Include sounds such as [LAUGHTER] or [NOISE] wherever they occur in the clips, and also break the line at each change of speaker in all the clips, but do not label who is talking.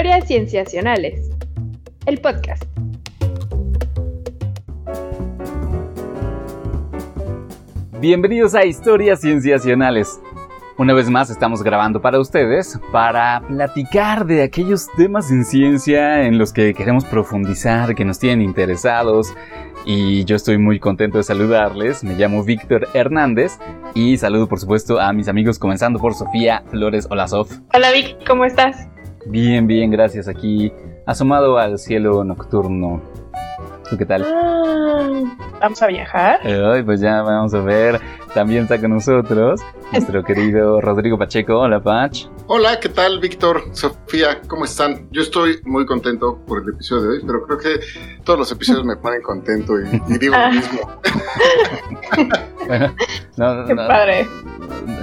Historias Cienciacionales, el podcast.
Bienvenidos a Historias Cienciacionales. Una vez más estamos grabando para ustedes para platicar de aquellos temas en ciencia en los que queremos profundizar, que nos tienen interesados. Y yo estoy muy contento de saludarles. Me llamo Víctor Hernández y saludo por supuesto a mis amigos comenzando por Sofía Flores. Hola Sof.
Hola Vic, ¿cómo estás?
Bien, bien, gracias. Aquí asomado al cielo nocturno. ¿Tú qué tal?
Ah, Vamos a viajar.
Ay, pues ya vamos a ver. También está con nosotros nuestro [LAUGHS] querido Rodrigo Pacheco. Hola, Pach.
Hola, ¿qué tal, Víctor? Sofía, ¿cómo están? Yo estoy muy contento por el episodio de hoy, pero creo que todos los episodios me ponen contento y, y digo lo mismo. [LAUGHS] [LAUGHS]
Bueno, no,
Qué
no,
padre.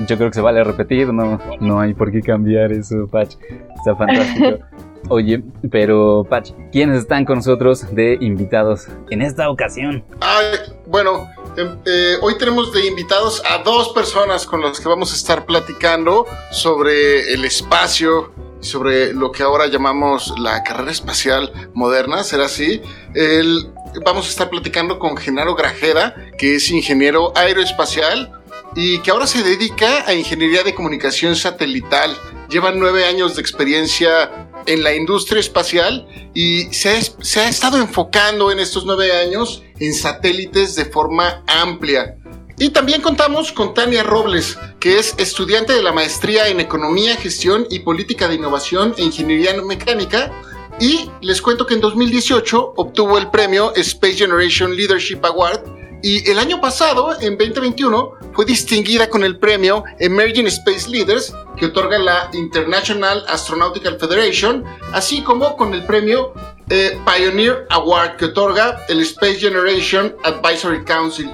yo creo que se vale repetir, no, no hay por qué cambiar eso, Pach. Está fantástico. [LAUGHS] Oye, pero Pach, ¿quiénes están con nosotros de invitados en esta ocasión?
Ay, bueno, em, eh, hoy tenemos de invitados a dos personas con las que vamos a estar platicando sobre el espacio, sobre lo que ahora llamamos la carrera espacial moderna, ¿será así? El- vamos a estar platicando con Genaro Grajeda, que es ingeniero aeroespacial y que ahora se dedica a ingeniería de comunicación satelital. Lleva nueve años de experiencia en la industria espacial y se ha, estado enfocando en estos nueve años en satélites de forma amplia. Y también contamos con Tania Robles, que es estudiante de la maestría en Economía, Gestión y Política de Innovación e Ingeniería Mecánica. Y les cuento que en 2018 obtuvo el premio Space Generation Leadership Award y el año pasado, en 2021, fue distinguida con el premio Emerging Space Leaders que otorga la International Astronautical Federation, así como con el premio eh, Pioneer Award que otorga el Space Generation Advisory Council.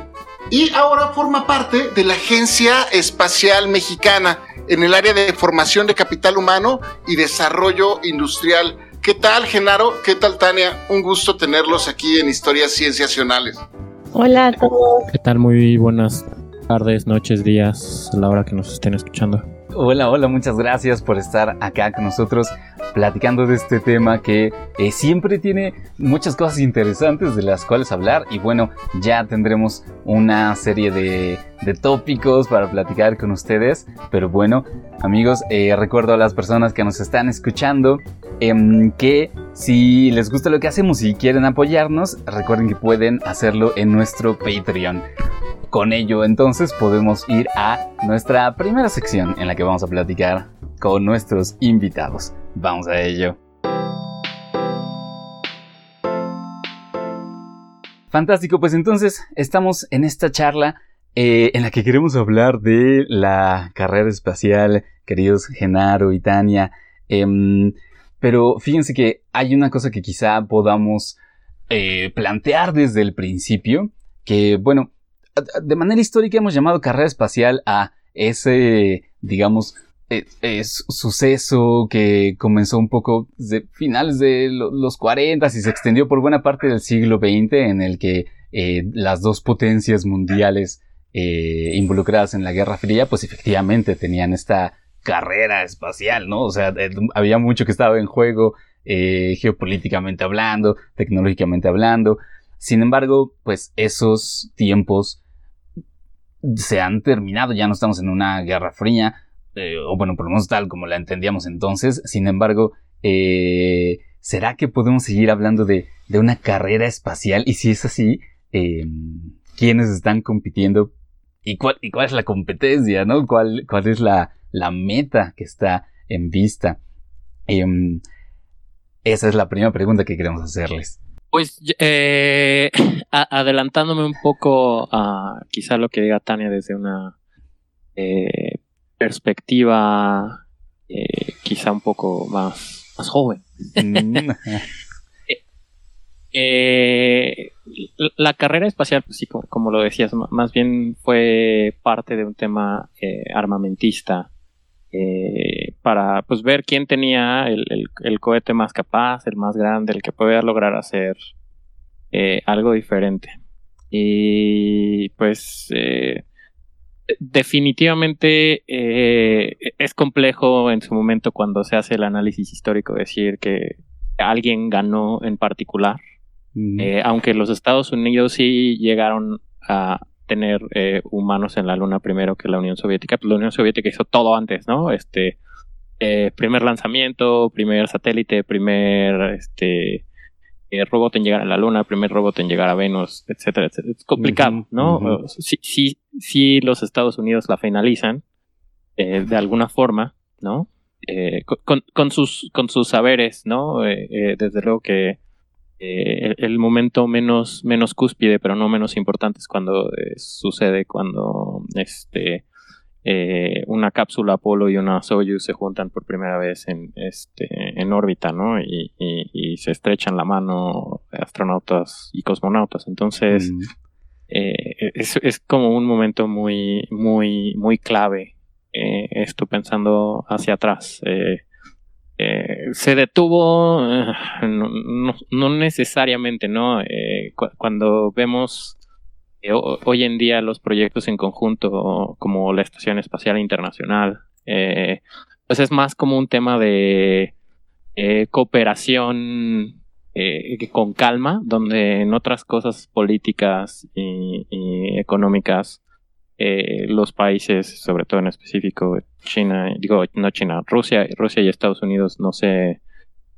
Y ahora forma parte de la Agencia Espacial Mexicana en el área de formación de capital humano y desarrollo industrial. ¿Qué tal, Genaro? ¿Qué tal, Tania? Un gusto tenerlos aquí en Historias Cienciacionales.
Hola a todos.
¿Qué tal? Muy buenas tardes, noches, días, a la hora que nos estén escuchando.
Hola, hola, muchas gracias por estar acá con nosotros platicando de este tema que eh, siempre tiene muchas cosas interesantes de las cuales hablar y bueno, ya tendremos una serie de, tópicos para platicar con ustedes, pero bueno, amigos, eh, recuerdo a las personas que nos están escuchando em, que si les gusta lo que hacemos y quieren apoyarnos, recuerden que pueden hacerlo en nuestro Patreon. Con ello entonces podemos ir a nuestra primera sección en la que vamos a platicar con nuestros invitados. Vamos a ello. Fantástico, pues entonces estamos en esta charla eh, en la que queremos hablar de la carrera espacial, queridos Genaro y Tania. Em, pero fíjense que hay una cosa que quizá podamos eh, plantear desde el principio, que bueno, de manera histórica hemos llamado carrera espacial a ese, digamos, eh, es suceso que comenzó un poco de finales de lo- los 40 y se extendió por buena parte del siglo XX en el que eh, las dos potencias mundiales eh, involucradas en la Guerra Fría pues efectivamente tenían esta carrera espacial, ¿no? O sea, eh, había mucho que estaba en juego geopolíticamente hablando, tecnológicamente hablando. Sin embargo, pues esos tiempos se han terminado, ya no estamos en una guerra fría, eh, o bueno, por lo menos tal como la entendíamos entonces. Sin embargo, eh, ¿será que podemos seguir hablando de, de una carrera espacial? Y si es así, eh, ¿quiénes están compitiendo? ¿Y cuál, y cuál es la competencia, no? ¿Cuál, cuál es la, la meta que está en vista? Em, esa es la primera pregunta que queremos hacerles.
Pues [CLEARS THROAT] adelantándome un poco a quizá lo que diga Tania desde una eh, perspectiva eh, quizá un poco más, más joven.
Mm, [LAUGHS] [LAUGHS]
Eh, la carrera espacial, pues sí, como, como lo decías, más bien fue parte de un tema eh, armamentista eh, para pues ver quién tenía el, el- el cohete más capaz, el más grande, el que podía lograr hacer algo diferente. Y pues eh, definitivamente eh, es complejo en su momento cuando se hace el análisis histórico decir que alguien ganó en particular, eh, aunque los Estados Unidos sí llegaron a tener eh, humanos en la Luna primero que la Unión Soviética, pues la Unión Soviética hizo todo antes, ¿no? Este primer lanzamiento, primer satélite, primer este robot en llegar a la Luna, primer robot en llegar a Venus, etcétera, etcétera. Es complicado, ¿no? si, si, los Estados Unidos la finalizan eh, de alguna forma, ¿no? Eh, con, sus, con sus saberes, ¿no? Eh, desde luego que el, momento menos, menos cúspide, pero no menos importante es cuando sucede cuando este eh, una cápsula Apolo y una Soyuz se juntan por primera vez en, este, en órbita, ¿no? Y, se estrechan la mano astronautas y cosmonautas. Entonces, mm. eh, es, como un momento muy, muy, muy clave eh, esto pensando hacia atrás. se detuvo, no, no, necesariamente, ¿no? cuando vemos hoy en día los proyectos en conjunto, como la Estación Espacial Internacional, eh, pues es más como un tema de eh, cooperación eh, con calma, donde en otras cosas políticas y, económicas los países, sobre todo en específico China, digo no China, Rusia, Rusia y Estados Unidos no se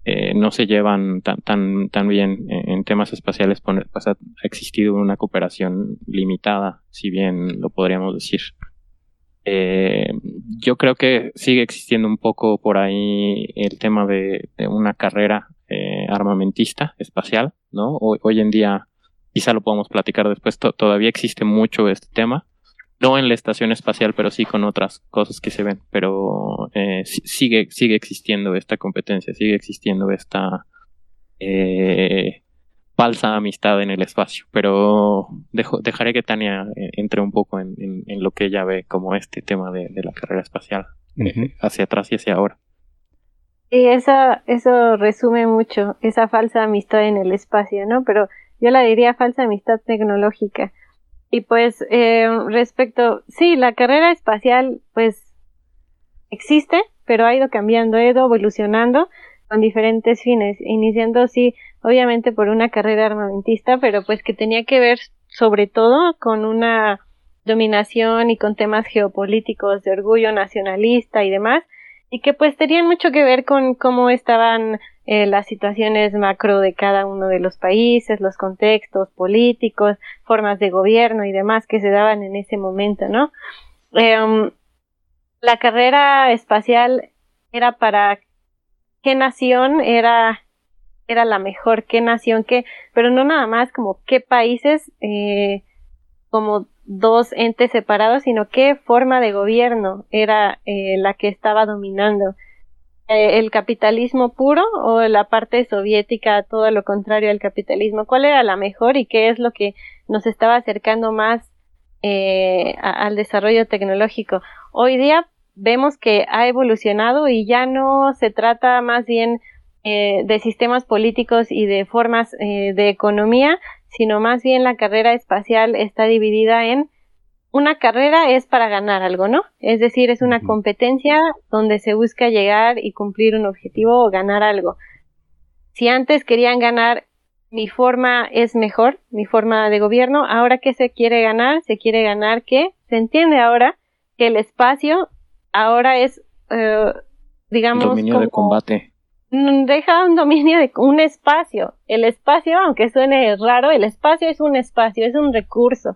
eh, no se llevan tan, tan, tan bien en, temas espaciales, pues ha existido una cooperación limitada, si bien lo podríamos decir. Eh, yo creo que sigue existiendo un poco por ahí el tema de, una carrera eh, armamentista espacial, ¿no? Hoy, en día, quizá lo podemos platicar después, todavía existe mucho este tema no en la estación espacial, pero sí con otras cosas que se ven. Pero eh, sigue, sigue existiendo esta competencia, sigue existiendo esta eh, falsa amistad en el espacio. Pero dejaré que Tania eh, entre un poco en, lo que ella ve como este tema de, la carrera espacial, hacia atrás y hacia ahora.
Y esa, eso resume mucho esa falsa amistad en el espacio, ¿no? Pero yo la diría falsa amistad tecnológica y pues eh, respecto, sí, la carrera espacial pues existe, pero ha ido cambiando, ha ido evolucionando con diferentes fines, iniciando sí, obviamente por una carrera armamentista, pero pues que tenía que ver sobre todo con una dominación y con temas geopolíticos de orgullo nacionalista y demás, y que pues tenían mucho que ver con cómo estaban eh, las situaciones macro de cada uno de los países, los contextos políticos, formas de gobierno y demás que se daban en ese momento, ¿no? Em, la carrera espacial era para qué nación era era la mejor, qué nación, qué, pero no nada más como qué países, eh, como dos entes separados, sino qué forma de gobierno era eh, la que estaba dominando. Eh, el capitalismo puro o la parte soviética, todo lo contrario al capitalismo? ¿Cuál era la mejor y qué es lo que nos estaba acercando más eh, al desarrollo tecnológico? Hoy día vemos que ha evolucionado y ya no se trata más bien eh, de sistemas políticos y de formas de economía, sino más bien la carrera espacial está dividida en una carrera es para ganar algo, ¿no? Es decir, es una competencia donde se busca llegar y cumplir un objetivo o ganar algo. Si antes querían ganar mi forma es mejor, mi forma de gobierno, ahora que se quiere ganar, se quiere ganar que se entiende ahora que el espacio ahora es, eh, digamos,
dominio de combate.
Deja un dominio de un espacio. El espacio, aunque suene raro, el espacio es un espacio, es un recurso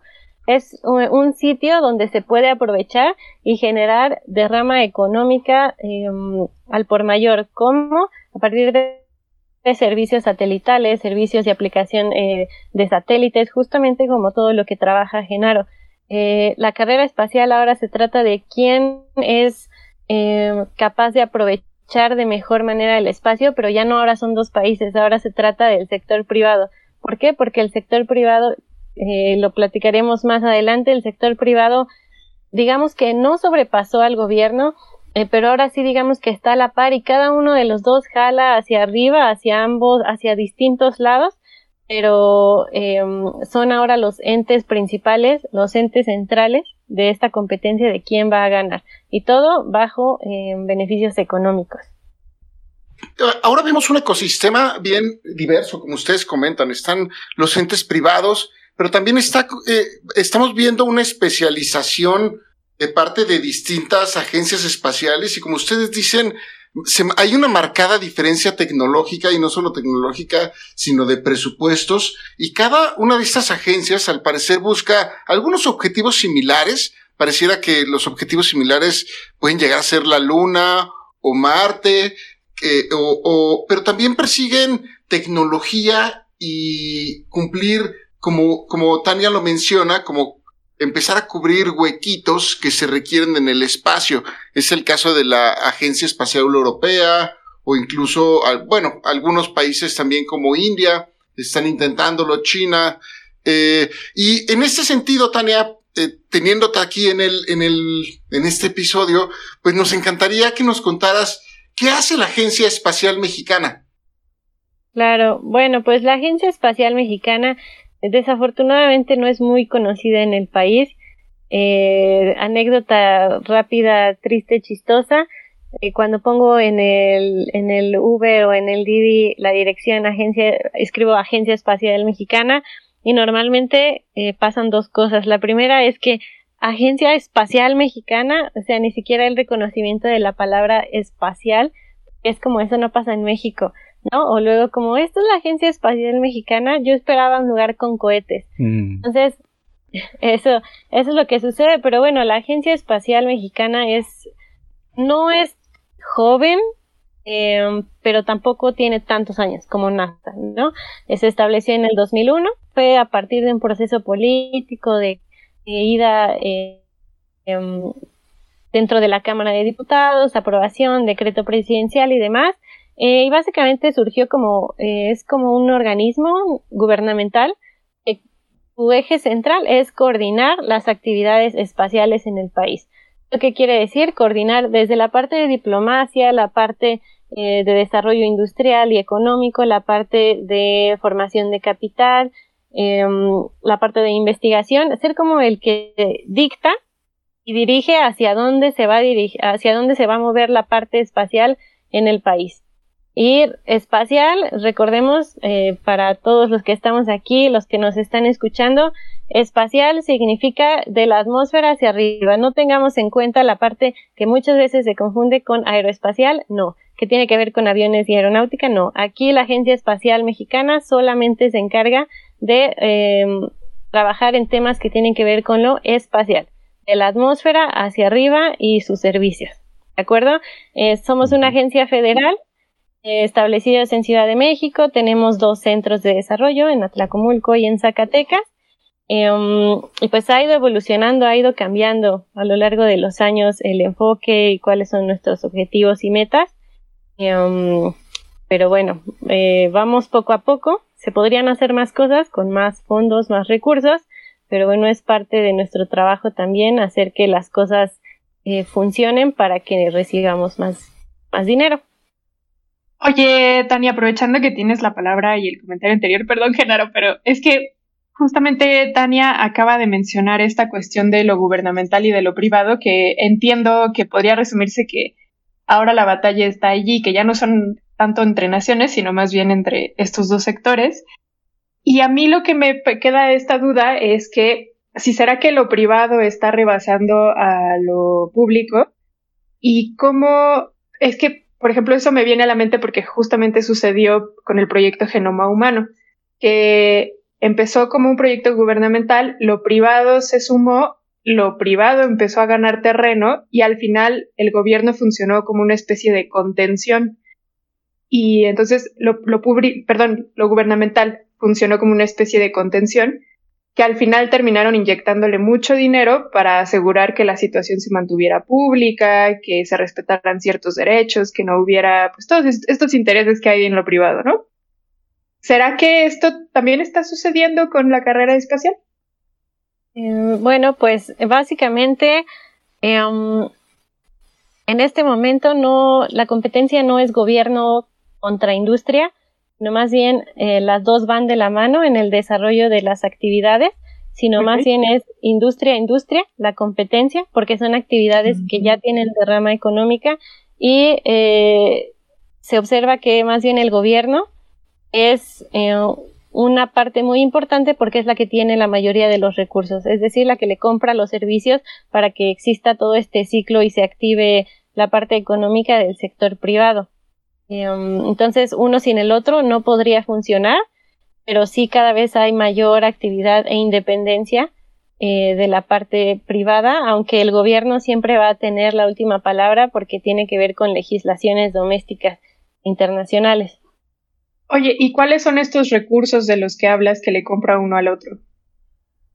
es un sitio donde se puede aprovechar y generar derrama económica em, al por mayor, como a partir de, servicios satelitales, servicios de aplicación eh, de satélites, justamente como todo lo que trabaja Genaro. Eh, la carrera espacial ahora se trata de quién es em, capaz de aprovechar de mejor manera el espacio, pero ya no ahora son dos países, ahora se trata del sector privado. ¿Por qué? Porque el sector privado eh, lo platicaremos más adelante, el sector privado, digamos que no sobrepasó al gobierno, eh, pero ahora sí digamos que está a la par y cada uno de los dos jala hacia arriba, hacia ambos, hacia distintos lados, pero em, son ahora los entes principales, los entes centrales de esta competencia de quién va a ganar y todo bajo eh, beneficios económicos.
Ahora vemos un ecosistema bien diverso, como ustedes comentan. Están los entes privados, pero también está, eh, estamos viendo una especialización de parte de distintas agencias espaciales y como ustedes dicen, hay una marcada diferencia tecnológica y no solo tecnológica, sino de presupuestos y cada una de estas agencias al parecer busca algunos objetivos similares. Pareciera que los objetivos similares pueden llegar a ser la Luna o Marte, eh, o, pero también persiguen tecnología y cumplir, como, como Tania lo menciona, como empezar a cubrir huequitos que se requieren en el espacio. Es el caso de la Agencia Espacial Europea o incluso, bueno, algunos países también como India están intentándolo, China. Eh, y en este sentido, Tania, eh, teniéndote aquí en el, en el, en este episodio, pues nos encantaría que nos contaras qué hace la Agencia Espacial Mexicana.
Claro, bueno, pues la Agencia Espacial Mexicana Desafortunadamente no es muy conocida en el país. Eh, anécdota rápida, triste, chistosa. Eh, cuando pongo en el, en el Uber o en el Didi la dirección agencia, escribo Agencia Espacial Mexicana y normalmente eh, pasan dos cosas. La primera es que Agencia Espacial Mexicana, o sea, ni siquiera el reconocimiento de la palabra espacial, es como eso no pasa en México. ¿No? O luego como, esta es la Agencia Espacial Mexicana, yo esperaba un lugar con cohetes. Mm. Entonces, [LAUGHS] eso, eso es lo que sucede, pero bueno, la Agencia Espacial Mexicana es, no es joven, em, pero tampoco tiene tantos años como NASA, ¿no? Se estableció en el 2001, fue a partir de un proceso político de, ida eh, em, dentro de la Cámara de Diputados, aprobación, decreto presidencial y demás, eh, y básicamente surgió como, eh, es como un organismo gubernamental. su eje central es coordinar las actividades espaciales en el país. ¿Lo que quiere decir? Coordinar desde la parte de diplomacia, la parte eh, de desarrollo industrial y económico, la parte de formación de capital, em, la parte de investigación, ser como el que dicta y dirige hacia dónde se va a hacia dónde se va a mover la parte espacial en el país. Y espacial, recordemos, eh, para todos los que estamos aquí, los que nos están escuchando, espacial significa de la atmósfera hacia arriba. No tengamos en cuenta la parte que muchas veces se confunde con aeroespacial, no. Que tiene que ver con aviones y aeronáutica, no. Aquí la Agencia Espacial Mexicana solamente se encarga de em, trabajar en temas que tienen que ver con lo espacial, de la atmósfera hacia arriba y sus servicios. ¿De acuerdo? Eh, somos una agencia federal establecidos en Ciudad de México. Tenemos dos centros de desarrollo en Atlacomulco y en Zacatecas. Em, y pues ha ido evolucionando, ha ido cambiando a lo largo de los años el enfoque y cuáles son nuestros objetivos y metas. Em, pero bueno, eh, vamos poco a poco. Se podrían hacer más cosas con más fondos, más recursos, pero bueno, es parte de nuestro trabajo también hacer que las cosas eh, funcionen para que recibamos más, más dinero.
Oye, Tania, aprovechando que tienes la palabra y el comentario anterior, perdón, Genaro, pero es que justamente Tania acaba de mencionar esta cuestión de lo gubernamental y de lo privado, que entiendo que podría resumirse que ahora la batalla está allí, que ya no son tanto entre naciones, sino más bien entre estos dos sectores. Y a mí lo que me queda esta duda es que si será que lo privado está rebasando a lo público y cómo es que por ejemplo, eso me viene a la mente porque justamente sucedió con el proyecto Genoma Humano, que empezó como un proyecto gubernamental, lo privado se sumó, lo privado empezó a ganar terreno y al final el gobierno funcionó como una especie de contención. Y entonces lo, lo, perdón, lo gubernamental funcionó como una especie de contención que al final terminaron inyectándole mucho dinero para asegurar que la situación se mantuviera pública, que se respetaran ciertos derechos, que no hubiera pues todos estos intereses que hay en lo privado, ¿no? ¿Será que esto también está sucediendo con la carrera espacial?
Eh, bueno, pues básicamente em, en este momento no la competencia no es gobierno contra industria, no más bien eh, las dos van de la mano en el desarrollo de las actividades. sino más bien es industria a industria, la competencia, porque son actividades que ya tienen derrama económica y eh, se observa que más bien el gobierno es eh, una parte muy importante porque es la que tiene la mayoría de los recursos, es decir, la que le compra los servicios para que exista todo este ciclo y se active la parte económica del sector privado. Em, entonces, uno sin el otro no podría funcionar, pero sí cada vez hay mayor actividad e independencia eh, de la parte privada, aunque el gobierno siempre va a tener la última palabra porque tiene que ver con legislaciones domésticas internacionales.
Oye, ¿y cuáles son estos recursos de los que hablas que le compra uno al otro?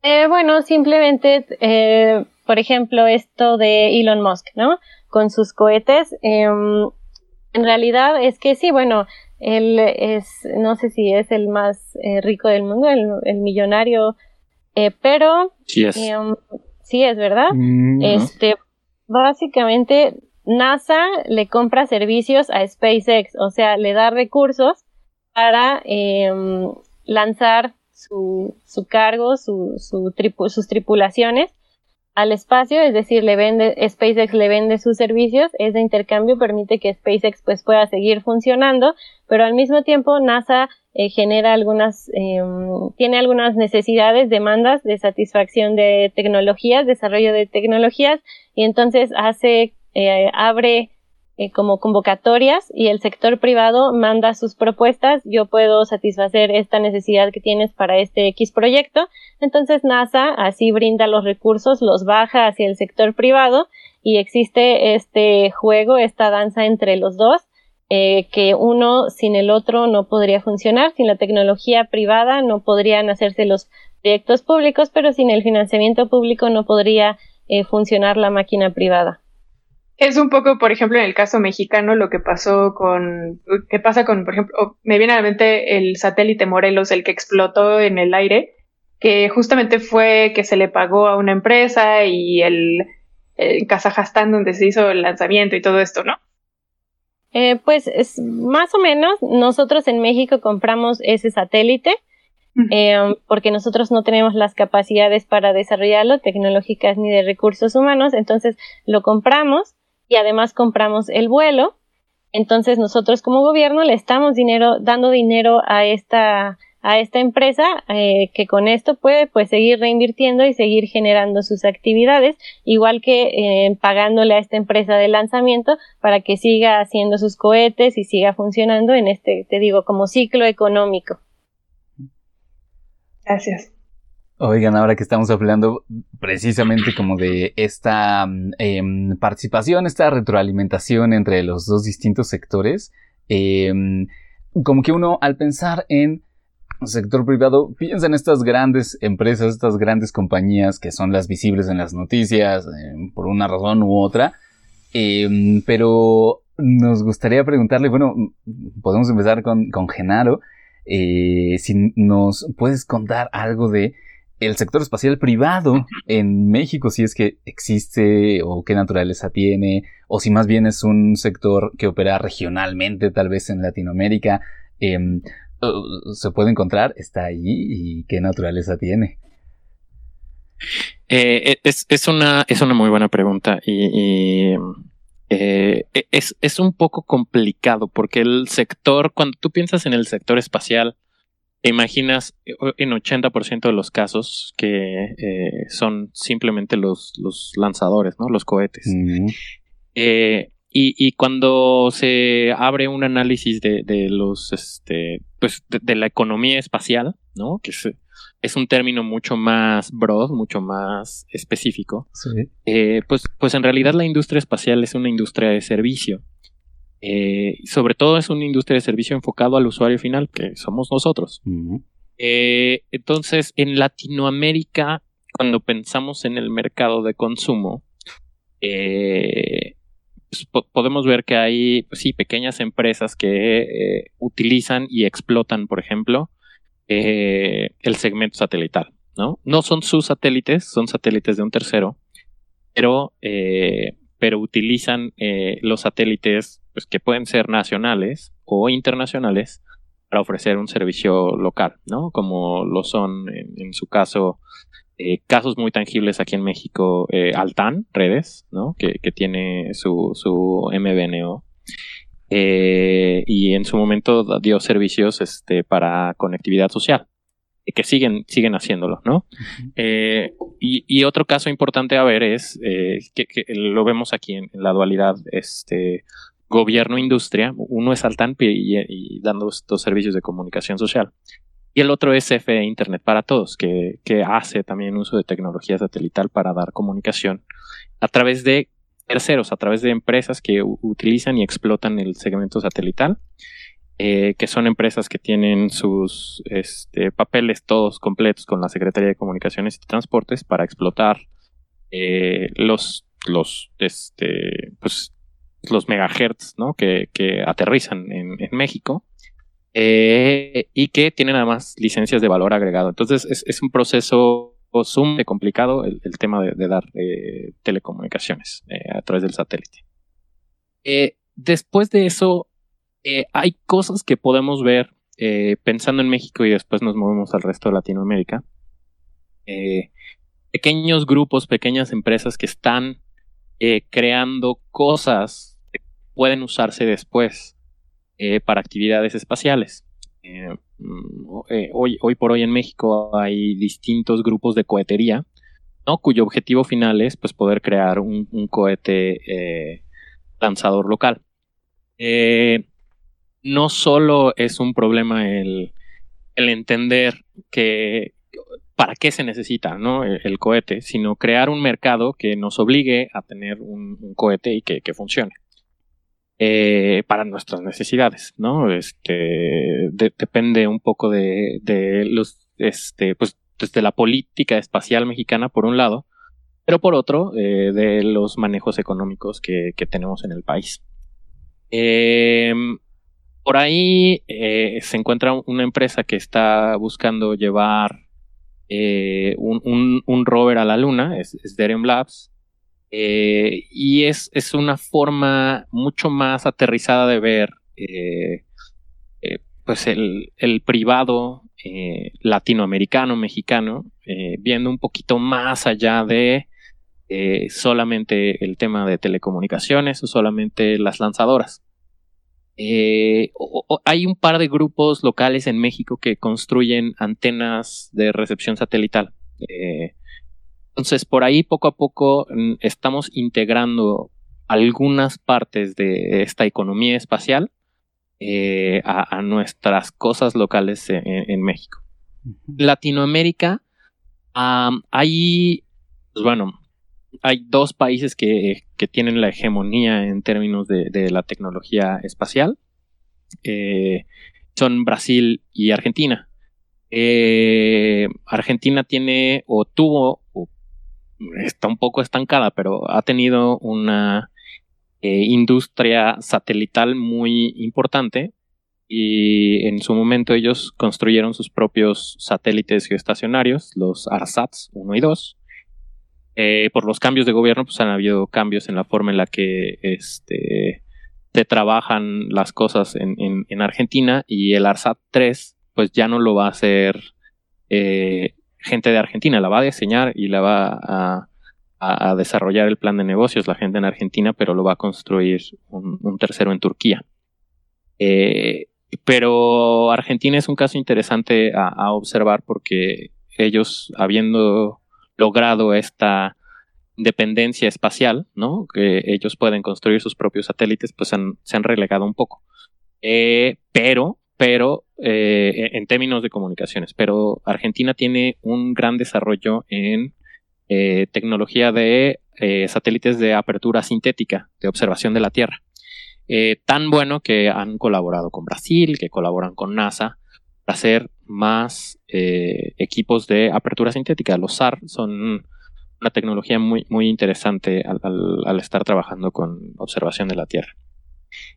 Eh, bueno, simplemente, eh, por ejemplo, esto de Elon Musk, ¿no? Con sus cohetes. En realidad es que sí, bueno, él es, no sé si es el más eh, rico del mundo, el, millonario, pero
sí es,
em, sí es verdad.
Mm,
este, básicamente NASA le compra servicios a SpaceX, o sea, le da recursos para em, lanzar su, su cargo, su, su sus tripulaciones al espacio, es decir, le vende, SpaceX le vende sus servicios, ese intercambio permite que SpaceX pues pueda seguir funcionando, pero al mismo tiempo NASA eh, genera algunas, em, tiene algunas necesidades, demandas de satisfacción de tecnologías, desarrollo de tecnologías, y entonces hace, eh, abre eh, como convocatorias y el sector privado manda sus propuestas, yo puedo satisfacer esta necesidad que tienes para este X proyecto, entonces NASA así brinda los recursos, los baja hacia el sector privado y existe este juego, esta danza entre los dos, eh, que uno sin el otro no podría funcionar, sin la tecnología privada no podrían hacerse los proyectos públicos, pero sin el financiamiento público no podría eh, funcionar la máquina privada.
Es un poco, por ejemplo, en el caso mexicano, lo que pasó con, qué pasa con, por ejemplo, me viene a la mente el satélite Morelos, el que explotó en el aire, que justamente fue que se le pagó a una empresa y el, en Kazajstán donde se hizo el lanzamiento y todo esto, ¿no?
Eh, pues es más o menos, nosotros en México compramos ese satélite, eh, porque nosotros no tenemos las capacidades para desarrollarlo, tecnológicas ni de recursos humanos, entonces lo compramos y además compramos el vuelo. Entonces nosotros como gobierno le estamos dinero, dando dinero a esta, a esta empresa eh, que con esto puede pues seguir reinvirtiendo y seguir generando sus actividades, igual que eh, pagándole a esta empresa de lanzamiento para que siga haciendo sus cohetes y siga funcionando en este, te digo, como ciclo económico.
Gracias.
Oigan, ahora que estamos hablando precisamente como de esta mm, em, participación, esta retroalimentación entre los dos distintos sectores, em, como que uno al pensar en sector privado piensa en estas grandes empresas, estas grandes compañías que son las visibles en las noticias em, por una razón u otra, pero nos gustaría preguntarle, bueno, podemos empezar con, con Genaro, eh, si nos puedes contar algo de el sector espacial privado en México, si es que existe o qué naturaleza tiene, o si más bien es un sector que opera regionalmente, tal vez en Latinoamérica, em, se puede encontrar, está allí y qué naturaleza tiene.
Eh, e, es, una, es una muy buena pregunta y, eh, e, es, es un poco complicado porque el sector, cuando tú piensas en el sector espacial, te imaginas eh, en 80% de los casos que eh, son simplemente los, los, lanzadores, ¿no? Los cohetes. Eh, y, cuando se abre un análisis de, los, este, pues, de, la economía espacial, ¿no? Que es, un término mucho más broad, mucho más específico. pues, pues en realidad la industria espacial es una industria de servicio. Eh, sobre todo es una industria de servicio enfocado al usuario final, que somos nosotros. Eh, entonces, en Latinoamérica, cuando pensamos en el mercado de consumo, eh, pues, podemos ver que hay, pues sí, pequeñas empresas que utilizan y explotan, por ejemplo, el segmento satelital. ¿no? no son sus satélites, son satélites de un tercero, pero, pero utilizan los satélites pues, que pueden ser nacionales o internacionales para ofrecer un servicio local, ¿no? Como lo son en, su caso Eh, casos muy tangibles aquí en México, eh, Altan, redes, ¿no? que, tiene su, su MVNO. Eh, y en su momento dio servicios este, para conectividad social, que siguen, siguen haciéndolo, ¿no? y, otro caso importante a ver es que, lo vemos aquí en, la dualidad este, gobierno-industria. Uno es Altan y, dando estos servicios de comunicación social. Y el otro es FE Internet para Todos, que, hace también uso de tecnología satelital para dar comunicación a través de terceros, a través de empresas que utilizan y explotan el segmento satelital, eh, que son empresas que tienen sus este, papeles todos completos con la Secretaría de Comunicaciones y Transportes para explotar eh, los, los, este, pues, los megahertz ¿no? que, aterrizan en México eh, y que tienen además licencias de valor agregado. Entonces es, un proceso sumamente complicado el, tema de, dar eh, telecomunicaciones eh, a través del satélite. después de eso, hay cosas que podemos ver pensando en México y después nos movemos al resto de Latinoamérica. pequeños grupos, pequeñas empresas que están creando cosas que pueden usarse después eh, para actividades espaciales. Eh, mm, eh, hoy, por hoy en México hay distintos grupos de cohetería, ¿no? cuyo objetivo final es pues, poder crear un, cohete lanzador local. no solo es un problema el, entender que para qué se necesita ¿no? el, cohete, sino crear un mercado que nos obligue a tener un, cohete y que funcione. Eh, para nuestras necesidades, ¿no? Este depende un poco de, los, este, pues, la política espacial mexicana por un lado, pero por otro, eh, de los manejos económicos que, tenemos en el país. Em, por ahí eh, se encuentra una empresa que está buscando llevar un, rover a la luna, es, es Labs, eh, y es, es, una forma mucho más aterrizada de ver eh, eh, pues el, el privado latinoamericano, mexicano, viendo un poquito más allá de solamente el tema de telecomunicaciones o solamente las lanzadoras. hay un par de grupos locales en México que construyen antenas de recepción satelital. Entonces, por ahí poco a poco mm, estamos integrando algunas partes de esta economía espacial eh, a, nuestras cosas locales en, México. Latinoamérica, hay, pues bueno, hay dos países que, tienen la hegemonía en términos de, la tecnología espacial. Eh, son Brasil y Argentina. Eh, Argentina tiene o tuvo está un poco estancada, pero ha tenido una eh, industria satelital muy importante y en su momento ellos construyeron sus propios satélites geoestacionarios, los ARSATs 1 y 2. Eh, por los cambios de gobierno, pues han habido cambios en la forma en la que este, se trabajan las cosas en, Argentina y el ARSAT 3 pues ya no lo va a hacer eh, gente de Argentina, la va a diseñar y la va a, desarrollar el plan de negocios la gente en Argentina, pero lo va a construir un, tercero en Turquía. Eh, pero Argentina es un caso interesante a, observar porque ellos, habiendo logrado esta independencia espacial, ¿no? Que ellos pueden construir sus propios satélites, pues se han relegado un poco. Eh, pero pero eh, en términos de comunicaciones, pero Argentina tiene un gran desarrollo en eh, tecnología de eh, satélites de apertura sintética, de observación de la Tierra. tan bueno que han colaborado con Brasil, que colaboran con NASA para hacer más equipos de apertura sintética. Los SAR son una tecnología muy, muy interesante al estar trabajando con observación de la Tierra.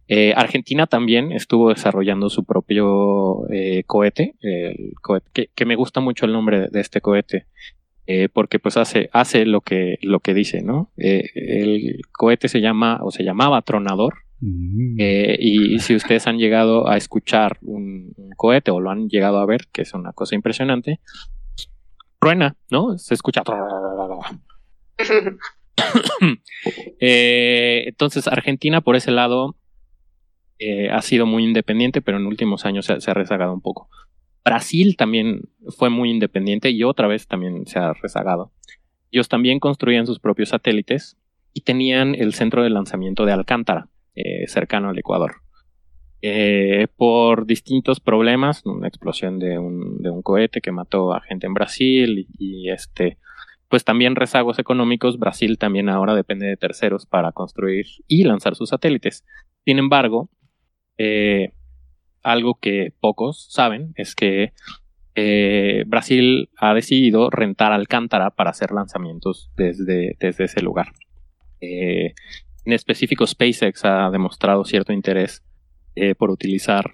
Eh, Argentina también estuvo desarrollando su propio eh, cohete, que, me gusta mucho el nombre de, este cohete, eh, porque pues hace, hace lo que, lo que dice, ¿no? el cohete se llama o se llamaba Tronador. Mm. y si ustedes han llegado a escuchar un, cohete o lo han llegado a ver, que es una cosa impresionante, truena, ¿no? Se escucha. [LAUGHS] [COUGHS] Eh, entonces, Argentina por ese lado eh, ha sido muy independiente, pero en últimos años se, ha rezagado un poco. Brasil también fue muy independiente y otra vez también se ha rezagado. Ellos también construían sus propios satélites y tenían el centro de lanzamiento de Alcántara, eh, cercano al Ecuador. por distintos problemas, una explosión de un, de un, cohete que mató a gente en Brasil y, y este pues también rezagos económicos, Brasil también ahora depende de terceros para construir y lanzar sus satélites. Sin embargo, eh, algo que pocos saben es que eh, Brasil ha decidido rentar Alcántara para hacer lanzamientos desde, desde ese lugar. Eh, en específico, SpaceX ha demostrado cierto interés por utilizar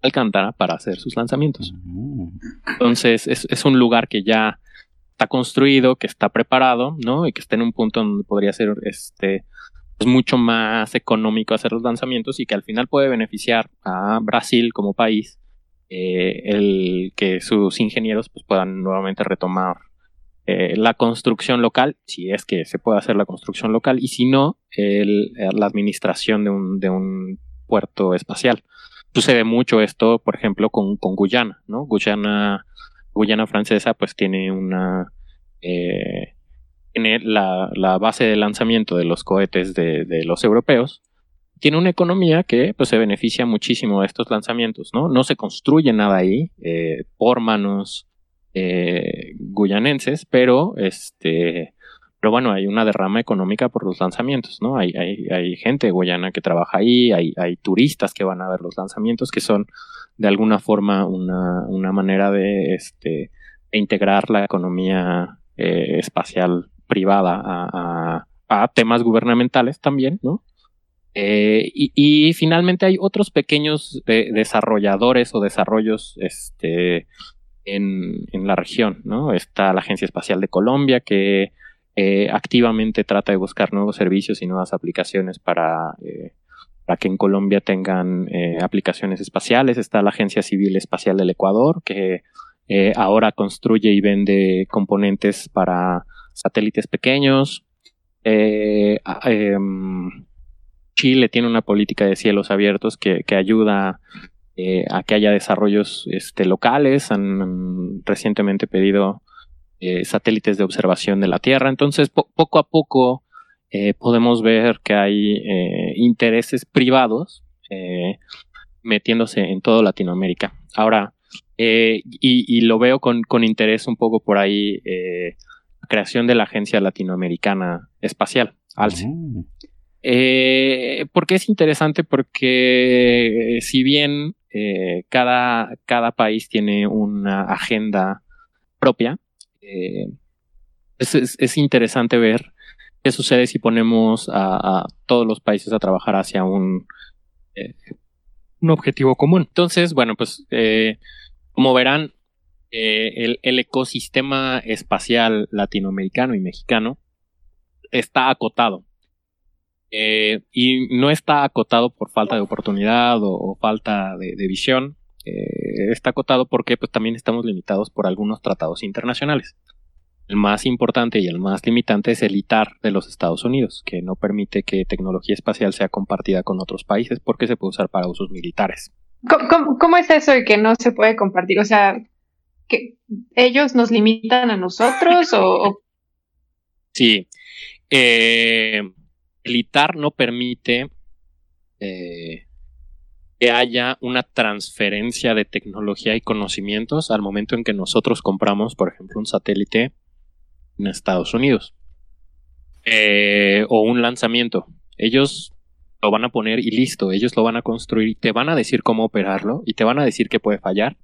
Alcántara para hacer sus lanzamientos. Entonces, es un lugar que ya está construido, que está preparado, ¿no? Y que está en un punto donde podría ser este pues mucho más económico hacer los lanzamientos y que al final puede beneficiar a Brasil como país eh, el que sus ingenieros pues, puedan nuevamente retomar eh, la construcción local, si es que se puede hacer la construcción local, y si no, el, la administración de un, de un puerto espacial. Sucede mucho esto, por ejemplo, con, con Guyana, ¿no? Guyana Guyana Francesa pues tiene una... Eh, tiene la, base de lanzamiento de los cohetes de, los europeos, tiene una economía que pues, se beneficia muchísimo de estos lanzamientos, ¿no? No se construye nada ahí eh, por manos eh, guyanenses, pero este pero bueno, hay una derrama económica por los lanzamientos, ¿no? Hay, hay, hay gente guyana que trabaja ahí, hay, hay, turistas que van a ver los lanzamientos, que son de alguna forma una, una manera de, este, integrar la economía eh, espacial privada a, temas gubernamentales también, ¿no? Eh, y, finalmente hay otros pequeños desarrolladores o desarrollos este, en, la región, ¿no? Está la Agencia Espacial de Colombia que eh, activamente trata de buscar nuevos servicios y nuevas aplicaciones para, eh, para que en Colombia tengan aplicaciones espaciales. Está la Agencia Civil Espacial del Ecuador, que ahora construye y vende componentes para satélites pequeños. Em, Chile tiene una política de cielos abiertos que, ayuda a que haya desarrollos este, locales. Han recientemente pedido eh, satélites de observación de la Tierra. Entonces, poco a poco eh, podemos ver que hay eh, intereses privados metiéndose en todo Latinoamérica. Ahora, y, lo veo con, interés un poco por ahí, creación de la Agencia Latinoamericana Espacial, ALCE. Mm. porque es interesante porque si bien cada, cada país tiene una agenda propia, eh, es, interesante ver qué sucede si ponemos a, todos los países a trabajar hacia un, eh, un objetivo común. Entonces, bueno, pues eh, como verán, el, ecosistema espacial latinoamericano y mexicano está acotado. y no está acotado por falta de oportunidad o, falta de, visión, eh, está acotado porque pues, también estamos limitados por algunos tratados internacionales. El más importante y el más limitante es el ITAR de los Estados Unidos, que no permite que tecnología espacial sea compartida con otros países porque se puede usar para usos militares.
¿Cómo, es eso de que no se puede compartir? O sea, que ellos nos limitan a nosotros o...
Sí. Eh, el no permite eh, que haya una transferencia de tecnología y conocimientos al momento en que nosotros compramos, por ejemplo, un satélite en Estados Unidos eh, o un lanzamiento. Ellos lo van a poner y listo, ellos lo van a construir, te van a decir cómo operarlo y te van a decir que puede fallar,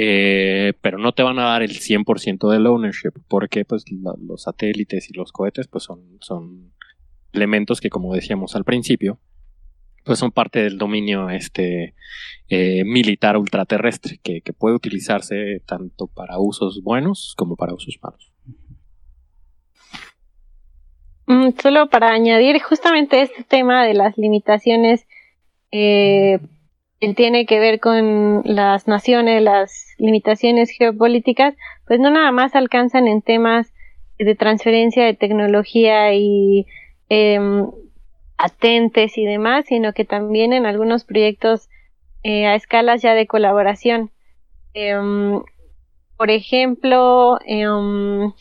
eh, pero no te van a dar el 100% del ownership porque pues los satélites y los cohetes pues son, son elementos que como decíamos al principio pues son parte del dominio este eh, militar ultraterrestre que, puede utilizarse tanto para usos buenos como para usos malos.
Mm, solo para añadir justamente este tema de las limitaciones, eh, tiene que ver con las naciones, las limitaciones geopolíticas, pues no nada más alcanzan en temas de transferencia de tecnología y em, atentes y demás, sino que también en algunos proyectos eh, a escalas ya de colaboración. Em, por ejemplo, em,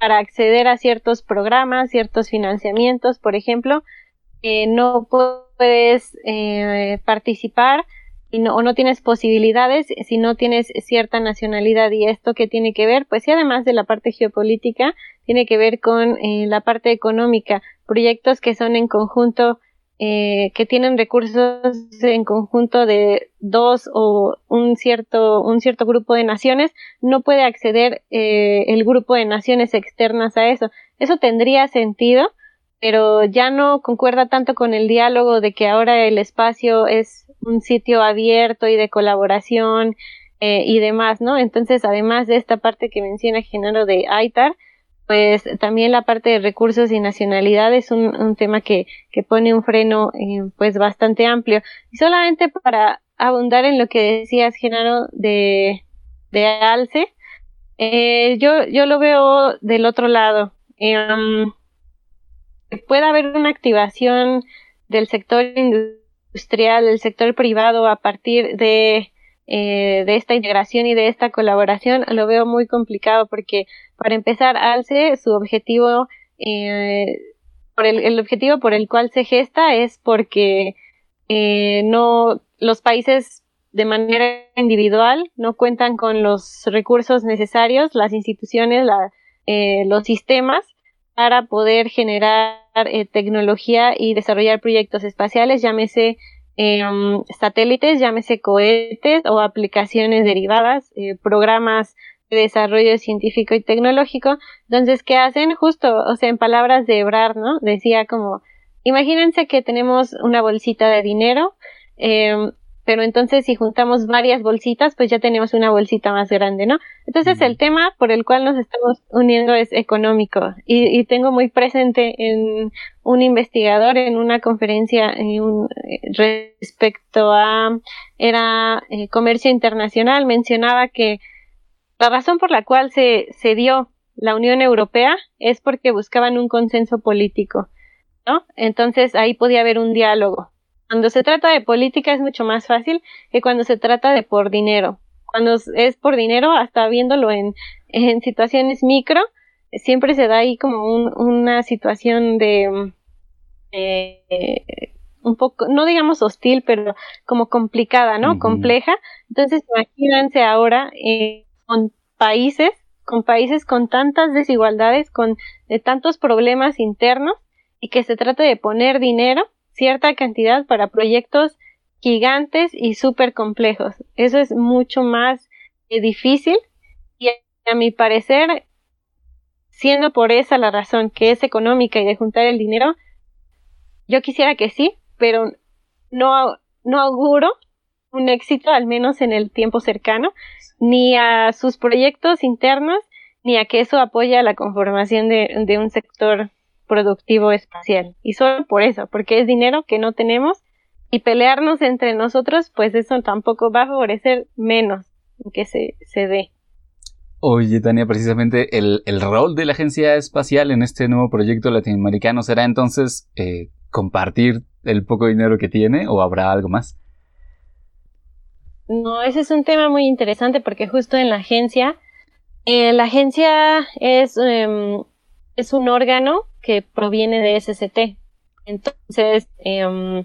para acceder a ciertos programas, ciertos financiamientos, por ejemplo, eh, no puedes eh, participar o no tienes posibilidades si no tienes cierta nacionalidad y esto que tiene que ver, pues sí, además de la parte geopolítica, tiene que ver con eh, la parte económica, proyectos que son en conjunto, eh, que tienen recursos en conjunto de dos o un cierto, un cierto grupo de naciones, no puede acceder eh, el grupo de naciones externas a eso. Eso tendría sentido pero ya no concuerda tanto con el diálogo de que ahora el espacio es un sitio abierto y de colaboración eh, y demás, ¿no? Entonces, además de esta parte que menciona Genaro de AITAR, pues también la parte de recursos y nacionalidad es un, un tema que, que, pone un freno eh, pues bastante amplio. Y solamente para abundar en lo que decías, Genaro, de, de ALCE, eh, yo, yo lo veo del otro lado. Um, puede haber una activación del sector industrial, del sector privado a partir de, eh, de esta integración y de esta colaboración, lo veo muy complicado porque, para empezar, ALCE, su objetivo, eh, por el, el, objetivo por el cual se gesta es porque eh, no los países de manera individual no cuentan con los recursos necesarios, las instituciones, la, eh, los sistemas para poder generar eh, tecnología y desarrollar proyectos espaciales, llámese eh, satélites, llámese cohetes o aplicaciones derivadas, eh, programas de desarrollo científico y tecnológico. Entonces, ¿qué hacen? Justo, o sea, en palabras de Ebrard, ¿no? Decía como, imagínense que tenemos una bolsita de dinero, eh, pero entonces si juntamos varias bolsitas, pues ya tenemos una bolsita más grande, ¿no? Entonces el tema por el cual nos estamos uniendo es económico y, tengo muy presente en un investigador en una conferencia respecto a era eh, comercio internacional mencionaba que la razón por la cual se, se dio la Unión Europea es porque buscaban un consenso político, ¿no? Entonces ahí podía haber un diálogo cuando se trata de política es mucho más fácil que cuando se trata de por dinero. Cuando es por dinero, hasta viéndolo en, en situaciones micro, siempre se da ahí como un, una situación de eh, un poco, no digamos hostil, pero como complicada, ¿no? Compleja. Entonces, imagínense ahora eh, con países, con países con tantas desigualdades, con de tantos problemas internos, y que se trata de poner dinero cierta cantidad para proyectos gigantes y súper complejos. Eso es mucho más eh, difícil y a, mi parecer, siendo por esa la razón que es económica y de juntar el dinero, yo quisiera que sí, pero no, no auguro un éxito, al menos en el tiempo cercano, ni a sus proyectos internos, ni a que eso apoya la conformación de un sector productivo espacial. Y solo por eso, porque es dinero que no tenemos y pelearnos entre nosotros, pues eso tampoco va a favorecer menos que se, se dé.
Oye, Tania, precisamente el, el, rol de la Agencia Espacial en este nuevo proyecto latinoamericano será entonces eh, compartir el poco dinero que tiene o habrá algo más?
No, ese es un tema muy interesante porque justo en la agencia, eh, la agencia es, eh, es un órgano que proviene de SCT. Entonces, em,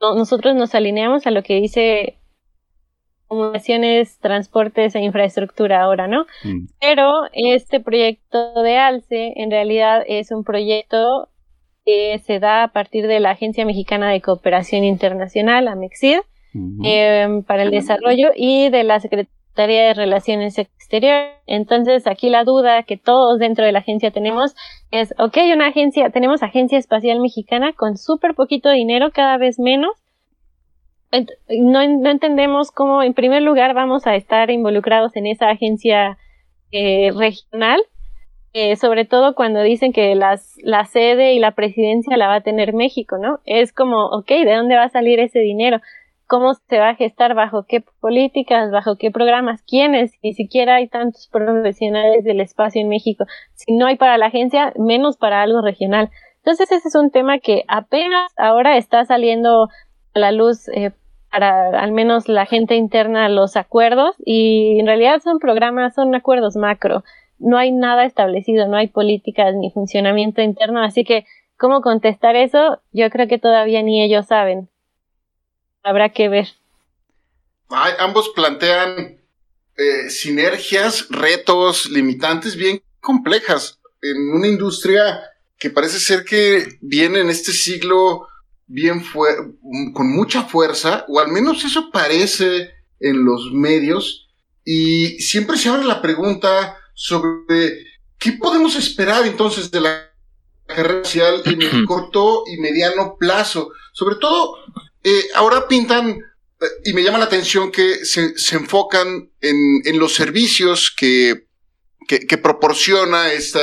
nosotros nos alineamos a lo que dice comunicaciones, transportes e infraestructura ahora, ¿no? Mm. Pero este proyecto de ALCE en realidad es un proyecto que se da a partir de la Agencia Mexicana de Cooperación Internacional, AMEXID, em, para el desarrollo y de la Secretaría Secretaría de Relaciones Exteriores. Entonces, aquí la duda que todos dentro de la agencia tenemos es, ok, una agencia, tenemos Agencia Espacial Mexicana con súper poquito dinero, cada vez menos. No, no, entendemos cómo, en primer lugar, vamos a estar involucrados en esa agencia eh, regional, eh, sobre todo cuando dicen que las, la sede y la presidencia la va a tener México, ¿no? Es como, ok, ¿de dónde va a salir ese dinero? Cómo se va a gestar, bajo qué políticas, bajo qué programas, quiénes, ni siquiera hay tantos profesionales del espacio en México. Si no hay para la agencia, menos para algo regional. Entonces ese es un tema que apenas ahora está saliendo a la luz eh, para al menos la gente interna los acuerdos y en realidad son programas, son acuerdos macro. No hay nada establecido, no hay políticas ni funcionamiento interno, así que cómo contestar eso, yo creo que todavía ni ellos saben habrá que ver.
ambos plantean eh, sinergias, retos, limitantes bien complejas en una industria que parece ser que viene en este siglo bien con mucha fuerza, o al menos eso parece en los medios, y siempre se abre la pregunta sobre qué podemos esperar entonces de la carrera social en el [CLEARS THROAT] corto y mediano plazo, sobre todo eh, ahora pintan, eh, y me llama la atención que se, enfocan en, los servicios que, que, proporciona esta,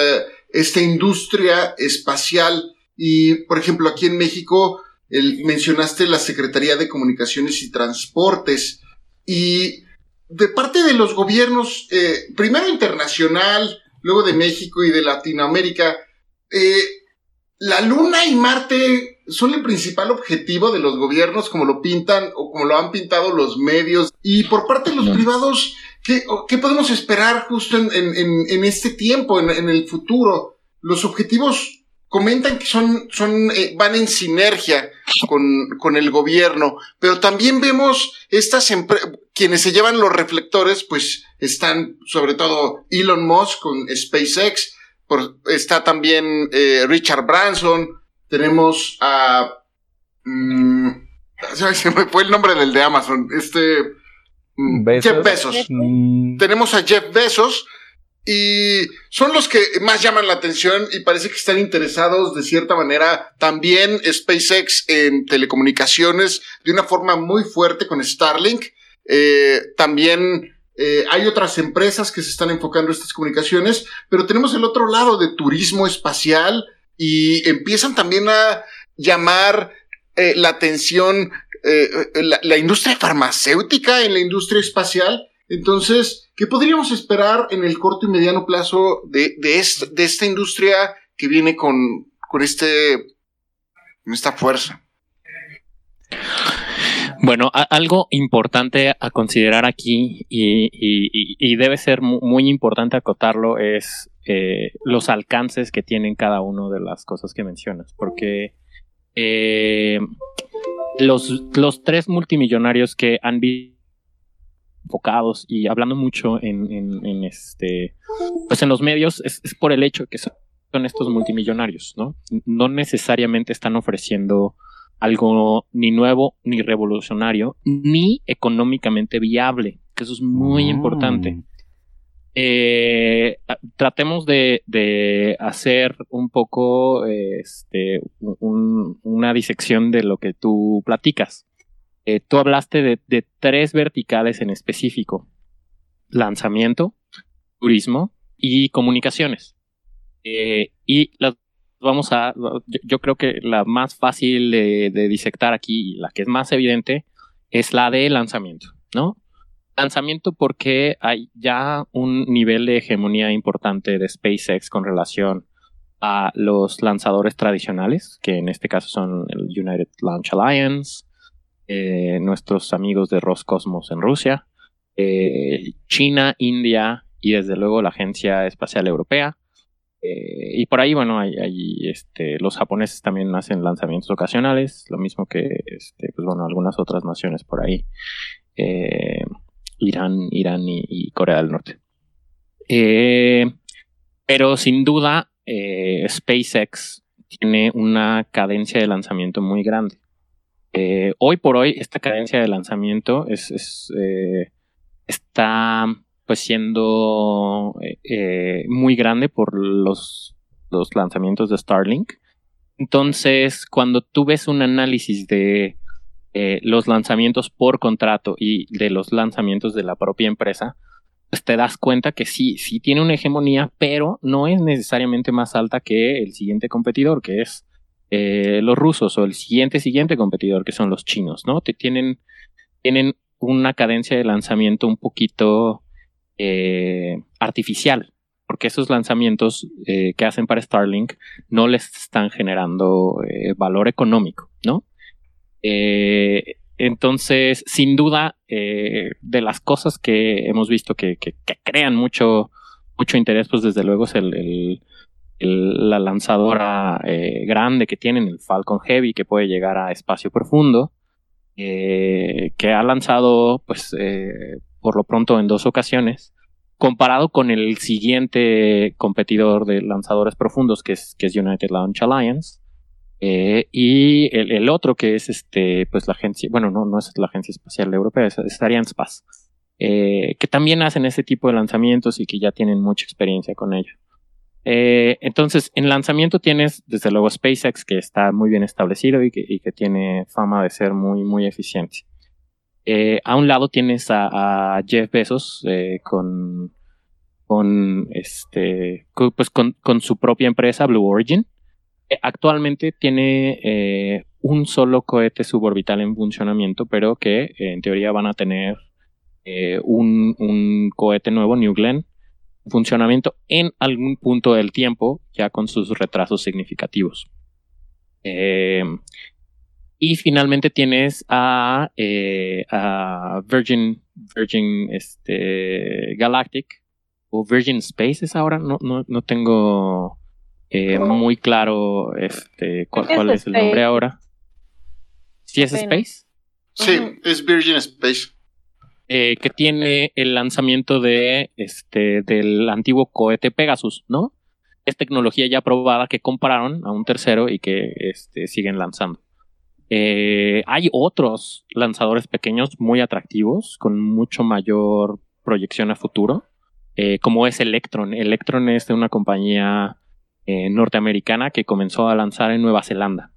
esta industria espacial. Y, por ejemplo, aquí en México mencionaste la Secretaría de Comunicaciones y Transportes. Y de parte de los gobiernos, eh, primero internacional, luego de México y de Latinoamérica, la Luna y Marte son el principal objetivo de los gobiernos, como lo pintan o como lo han pintado los medios. Y por parte de los privados, ¿qué, ¿qué, podemos esperar justo en, en, este tiempo, en, el futuro? Los objetivos comentan que son, son, eh, van en sinergia con, con el gobierno, pero también vemos estas quienes se llevan los reflectores, pues están sobre todo Elon Musk con SpaceX, está también eh, Richard Branson, tenemos a... Mm, [LAUGHS] se me fue el nombre del de Amazon. Este... Mm, Jeff Bezos. Mm. Tenemos a Jeff Bezos y son los que más llaman la atención y parece que están interesados de cierta manera también SpaceX en telecomunicaciones de una forma muy fuerte con Starlink. Eh, también eh, hay otras empresas que se están enfocando en estas comunicaciones, pero tenemos el otro lado de turismo espacial y empiezan también a llamar eh, la atención eh, la, industria farmacéutica en la industria espacial. Entonces, ¿qué podríamos esperar en el corto y mediano plazo de, de, esta, industria que viene con, con, este, con esta fuerza?
Bueno, algo importante a considerar aquí y, debe ser muy importante acotarlo es eh, los alcances que tienen cada una de las cosas que mencionas, porque eh, los, los tres multimillonarios que han visto enfocados y hablando mucho en, este pues en los medios es, por el hecho que son, estos multimillonarios, ¿no? No necesariamente están ofreciendo algo ni nuevo ni revolucionario ni económicamente viable, que eso es muy importante. Mm eh, tratemos de, hacer un poco este, una disección de lo que tú platicas. Eh, tú hablaste de, tres verticales en específico. Lanzamiento, turismo y comunicaciones. Eh, y las vamos a, yo, creo que la más fácil de, de disectar aquí y la que es más evidente es la de lanzamiento, ¿no? lanzamiento porque hay ya un nivel de hegemonía importante de SpaceX con relación a los lanzadores tradicionales, que en este caso son el United Launch Alliance, eh, nuestros amigos de Roscosmos en Rusia, eh, China, India y desde luego la Agencia Espacial Europea. Eh, y por ahí, bueno, hay, este, los japoneses también hacen lanzamientos ocasionales, lo mismo que este, pues, bueno, algunas otras naciones por ahí. Irán, Irán y, Corea del Norte. Eh, pero sin duda, eh, SpaceX tiene una cadencia de lanzamiento muy grande. Eh, hoy por hoy, esta cadencia de lanzamiento es, está pues siendo muy grande por los, los lanzamientos de Starlink. Entonces, cuando tú ves un análisis de eh, los lanzamientos por contrato y de los lanzamientos de la propia empresa, pues te das cuenta que sí, sí tiene una hegemonía, pero no es necesariamente más alta que el siguiente competidor, que es eh, los rusos, o el siguiente siguiente competidor, que son los chinos, ¿no? Te tienen tienen una cadencia de lanzamiento un poquito eh, artificial, porque esos lanzamientos eh, que hacen para Starlink no les están generando eh, valor económico, ¿no? entonces, sin duda, de las cosas que hemos visto que, crean mucho, mucho interés, pues desde luego es el, la lanzadora grande que tienen, el Falcon Heavy, que puede llegar a espacio profundo. Que ha lanzado, pues, por lo pronto en dos ocasiones, comparado con el siguiente competidor de lanzadores profundos, que es, que es United Launch Alliance. Eh, y el, otro que es este, pues la agencia, bueno, no, no es la agencia espacial europea, es, es Arianespace, que también hacen ese tipo de lanzamientos y que ya tienen mucha experiencia con ello. Eh, entonces, en lanzamiento tienes, desde luego, SpaceX, que está muy bien establecido y que, tiene fama de ser muy, muy eficiente. Eh, a un lado tienes a, Jeff Bezos eh, con, con, este, pues con, su propia empresa, Blue Origin. actualmente tiene un solo cohete suborbital en funcionamiento, pero que en teoría van a tener un, un cohete nuevo, New Glenn, funcionamiento en algún punto del tiempo, ya con sus retrasos significativos. Y finalmente tienes a, eh, Virgin, Virgin este, Galactic o Virgin Space es ahora, no, no, tengo eh, muy claro este, cuál, es, el nombre ahora. ¿Sí es Space?
Sí, es Virgin Space.
Eh, que tiene el lanzamiento de este del antiguo cohete Pegasus, ¿no? Es tecnología ya probada que compraron a un tercero y que este, siguen lanzando. Eh, hay otros lanzadores pequeños muy atractivos, con mucho mayor proyección a futuro, eh, como es Electron. Electron es de una compañía norteamericana que comenzó a lanzar en Nueva Zelanda.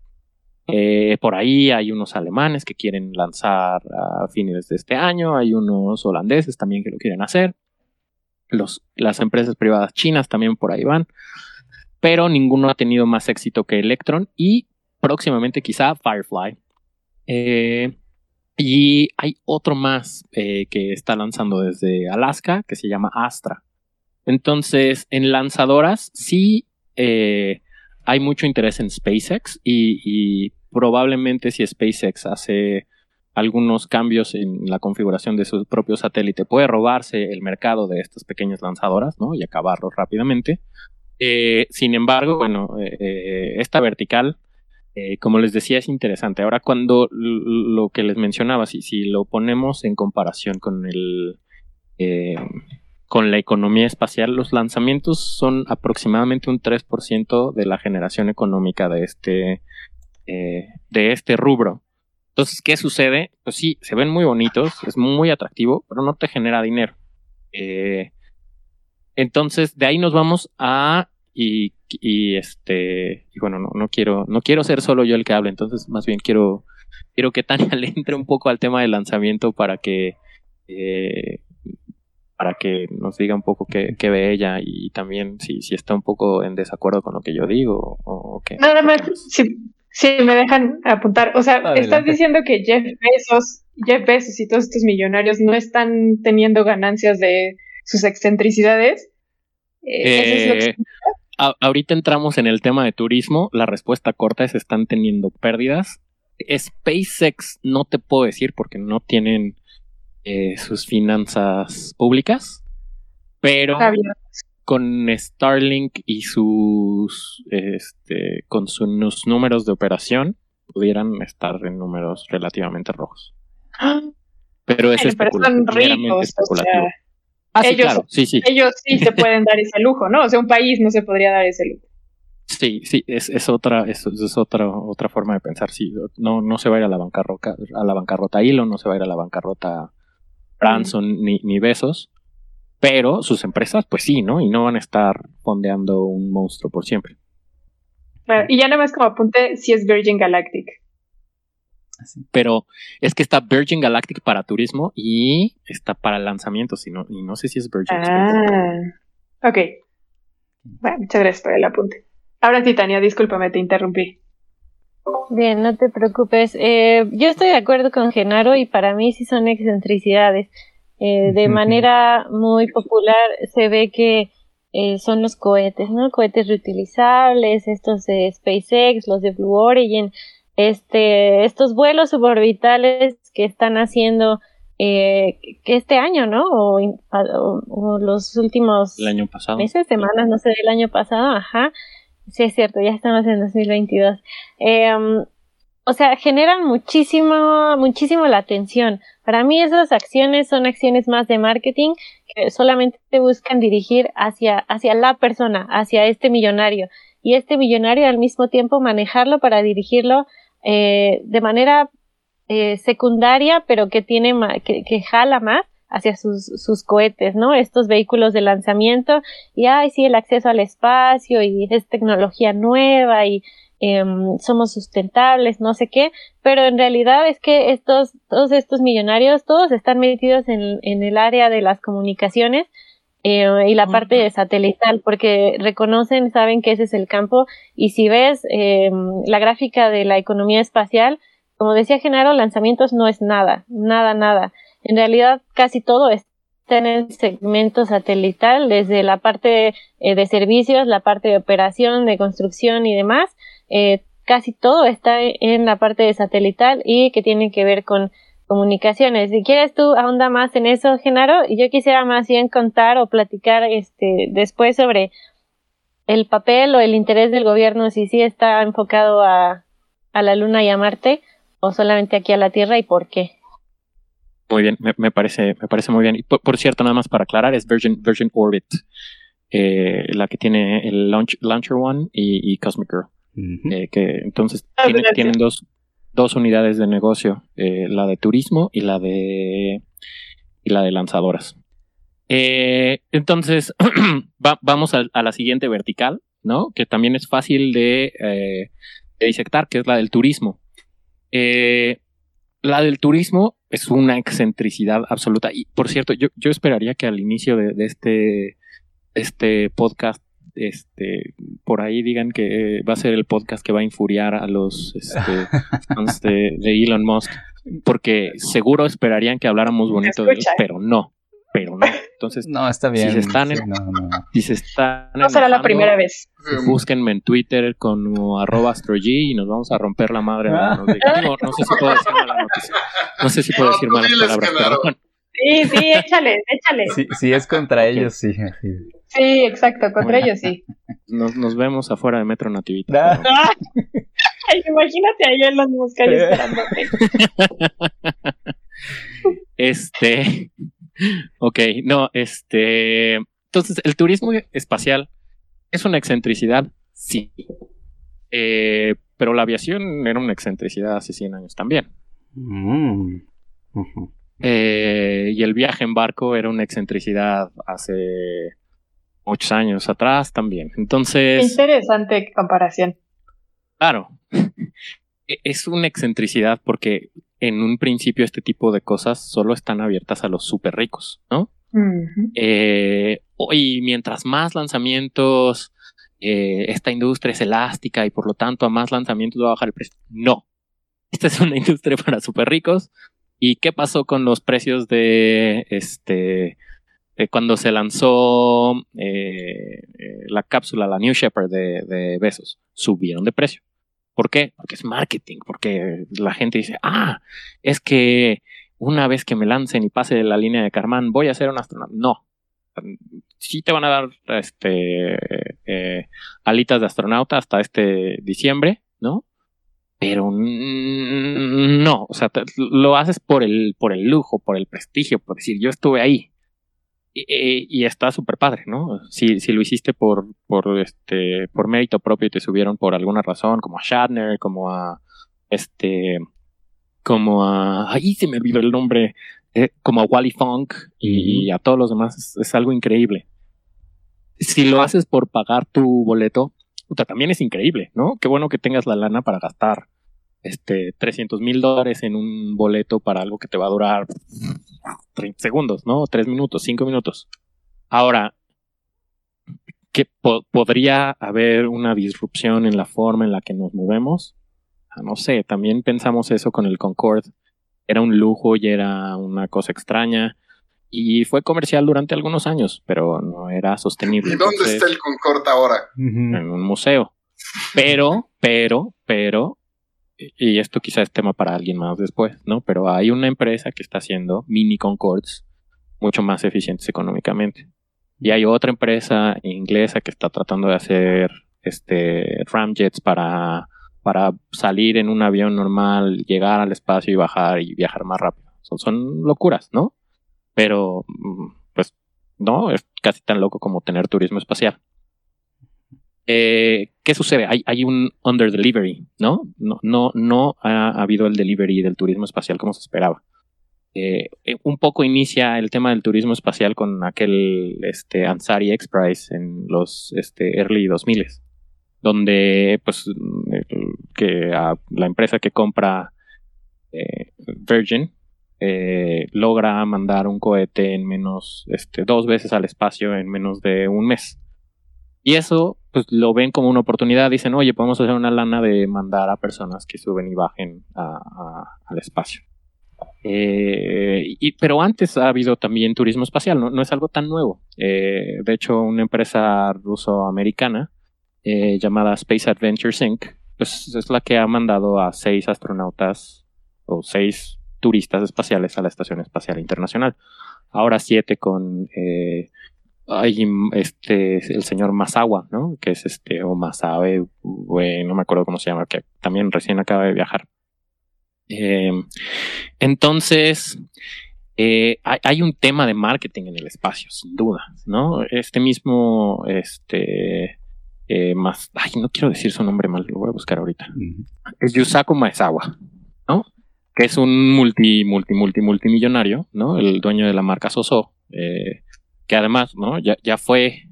Eh, por ahí hay unos alemanes que quieren lanzar a fines de este año, hay unos holandeses también que lo quieren hacer, las empresas privadas chinas también por ahí van, pero ninguno ha tenido más éxito que Electron y próximamente quizá Firefly. Eh, y hay otro más eh, que está lanzando desde Alaska que se llama Astra. Entonces, en lanzadoras sí hay mucho interés en SpaceX y, probablemente si SpaceX hace algunos cambios en la configuración de su propio satélite, puede robarse el mercado de estas pequeñas lanzadoras ¿no? y acabarlo rápidamente. Eh, sin embargo, bueno, eh, eh, esta vertical, como les decía, es interesante. Ahora, cuando lo que les mencionaba, si, si lo ponemos en comparación con el con la economía espacial, los lanzamientos son aproximadamente un 3% de la generación económica de este, eh, de este rubro. Entonces, ¿qué sucede? Pues sí, se ven muy bonitos, es muy atractivo, pero no te genera dinero. Eh, entonces, de ahí nos vamos a y, este y bueno, no, no quiero no quiero ser solo yo el que hable, entonces más bien quiero quiero que Tania [LAUGHS] le entre un poco al tema del lanzamiento para que eh, para que nos diga un poco qué, ve ella y también si, si está un poco en desacuerdo con lo que yo digo o, qué.
Nada más, si, me dejan apuntar, o sea, estás diciendo que Jeff Bezos, Jeff Bezos y todos estos millonarios no están teniendo ganancias de sus excentricidades.
Eh, ahorita entramos en el tema de turismo, la respuesta corta es están teniendo pérdidas. SpaceX no te puedo decir porque no tienen eh, sus finanzas públicas, pero con Starlink y sus este, con sus números de operación pudieran estar en números relativamente rojos. [GASPS] Pero es ricos,
ah, ellos, sí, sí. ellos sí se [LAUGHS] pueden dar ese lujo, ¿no? O sea, un país no se podría dar ese lujo.
Sí, sí, es, es otra, es, es, otra, otra forma de pensar. Sí, no, no se va a ir a la bancarrota, a la bancarrota Elon, no se va a ir a la bancarrota Branson ni, ni Besos, pero sus empresas, pues sí, ¿no? Y no van a estar fondeando un monstruo por siempre.
y ya nada más como apunte si es Virgin Galactic.
Pero es que está Virgin Galactic para turismo y está para lanzamientos y no, y no sé si es Virgin.
Ah, ok. Bueno, muchas gracias por el apunte. Ahora sí, Tania, discúlpame, te interrumpí.
Bien, no te preocupes. Eh, yo estoy de acuerdo con Genaro y para mí sí son excentricidades. Eh, de manera muy popular se ve que eh, son los cohetes, ¿no? Cohetes reutilizables, estos de SpaceX, los de Blue Origin, este, estos vuelos suborbitales que están haciendo eh, este año, ¿no? O, los últimos
el año pasado.
meses, semanas, no sé, del año pasado, ajá. Sí, es cierto, ya estamos en 2022. Eh, em, o sea, generan muchísimo, muchísimo la atención. Para mí esas acciones son acciones más de marketing que solamente buscan dirigir hacia, hacia la persona, hacia este millonario. Y este millonario al mismo tiempo manejarlo para dirigirlo eh, de manera eh, secundaria, pero que tiene que, que jala más hacia sus, sus cohetes, ¿no? Estos vehículos de lanzamiento y, ay, sí, el acceso al espacio y es tecnología nueva y Em, somos sustentables, no sé qué, pero en realidad es que estos, todos estos millonarios, todos están metidos en, el área de las comunicaciones eh, y la parte de satelital, porque reconocen, saben que ese es el campo, y si ves em, la gráfica de la economía espacial, como decía Genaro, lanzamientos no es nada, nada, nada. En realidad casi todo está en el segmento satelital, desde la parte eh, de servicios, la parte de operación, de construcción y demás, eh, casi todo está en la parte de satelital y que tiene que ver con comunicaciones. Si quieres tú ahonda más en eso, Genaro, yo quisiera más bien contar o platicar este después sobre el papel o el interés del gobierno, si sí está enfocado a, a la Luna y a Marte o solamente aquí a la Tierra y por qué.
Muy bien, me, parece, me parece muy bien. Y por, cierto, nada más para aclarar, es Virgin, Virgin Orbit, eh, la que tiene el Launcher One y Cosmic Girl. Eh, que entonces ah, tienen dos, dos, unidades de negocio, eh, la de turismo y la de y la de lanzadoras. Eh, entonces, [CLEARS THROAT] vamos a, la siguiente vertical, ¿no? Que también es fácil de, de disectar, que es la del turismo. la del turismo es una excentricidad absoluta. Y por cierto, yo, yo esperaría que al inicio de, de este, este podcast este, por ahí digan que va a ser el podcast que va a infuriar a los este, [LAUGHS] fans de, Elon Musk, porque seguro esperarían que habláramos bonito de él, pero no, pero no. Entonces,
no, está bien.
Si se están, en, Si se están
no será la primera vez.
Búsquenme en Twitter con arroba astrog y nos vamos a romper la madre. Ah. No, no, sé si puedo decir malas noticias. No sé si puedo decir malas palabras.
Sí, sí, échale, échale.
Si, es contra ellos, sí.
Sí, exacto, contra ellos sí.
Nos, nos vemos afuera de Metro Nativita. [LAUGHS]
Ay, imagínate ahí en los muscales esperándote. [LAUGHS]
Este. [LAUGHS] Ok, no, este. Entonces, el turismo espacial es una excentricidad, sí. Eh, pero la aviación era una excentricidad hace 100 años también. Mm. Eh, y el viaje en barco era una excentricidad hace muchos años atrás también. Entonces.
Interesante comparación.
Claro. [LAUGHS] E-, es una excentricidad porque en un principio este tipo de cosas solo están abiertas a los súper ricos, ¿no? Eh, y mientras más lanzamientos, eh, esta industria es elástica y por lo tanto a más lanzamientos va a bajar el precio. No. Esta es una [LAUGHS] industria para súper ricos. ¿Y qué pasó con los precios de este eh, cuando se lanzó eh, eh, la cápsula, la New Shepard de, de, Besos, subieron de precio. ¿Por qué? Porque es marketing, porque la gente dice, ah, es que una vez que me lancen y pase la línea de Carman, voy a ser un astronauta. No. Sí te van a dar este, alitas de astronauta hasta este diciembre, ¿no? Pero no, o sea, lo haces por el, por el lujo, por el prestigio, por decir, yo estuve ahí, y, está súper padre, ¿no? Si, si lo hiciste por, por, este, por mérito propio y te subieron por alguna razón, como a Shatner, como a este, como a, ahí se me olvidó el nombre, eh, como a Wally Funk y, a todos los demás, es, algo increíble. Si lo haces por pagar tu boleto, también es increíble, ¿no? Qué bueno que tengas la lana para gastar este, 300 mil dólares en un boleto para algo que te va a durar 30 segundos, ¿no? 3 minutos, 5 minutos. Ahora, que podría haber una disrupción en la forma en la que nos movemos. no sé, también pensamos eso con el Concorde. Era un lujo y era una cosa extraña. Y fue comercial durante algunos años, pero no era sostenible.
¿Y dónde está el Concorde ahora?
En un museo. Pero, pero, pero, y esto quizás es tema para alguien más después, ¿no? Pero hay una empresa que está haciendo mini Concords mucho más eficientes económicamente. Y hay otra empresa inglesa que está tratando de hacer este ramjets para, para salir en un avión normal, llegar al espacio y bajar y viajar más rápido. Son, son locuras, ¿no? Pero, mm, pues, no, es casi tan loco como tener turismo espacial. Eh, ¿Qué sucede? Hay, hay un under delivery, ¿no? No, ha habido el delivery del turismo espacial como se esperaba. Eh, eh, un poco inicia el tema del turismo espacial con aquel este, Ansari X Prize en los este, early 2000 donde pues que la empresa que compra Virgin logra mandar un cohete en menos este, dos veces al espacio en menos de un mes y eso, pues lo ven como una oportunidad. Dicen, oye, podemos hacer una lana de mandar a personas que suben y bajen al espacio. Eh, y, pero antes ha habido también turismo espacial, no, es algo tan nuevo. Eh, de hecho, una empresa ruso-americana eh, llamada Space Adventures Inc., pues es la que ha mandado a seis astronautas o seis turistas espaciales a la Estación Espacial Internacional. Ahora siete con hay este el señor Masawa, ¿no? Que es este, o Masabe, no me acuerdo cómo se llama, que también recién acaba de viajar. Em, entonces, eh, hay, un tema de marketing en el espacio, sin duda, ¿no? Este mismo, este, eh, más, ay, no quiero decir su nombre mal, lo voy a buscar ahorita. Es Yusaku Maezawa, ¿no? Que es un multi, multi, multi, multimillonario, ¿no? El dueño de la marca Soso. Eh, que además, ¿no? Ya, ya fue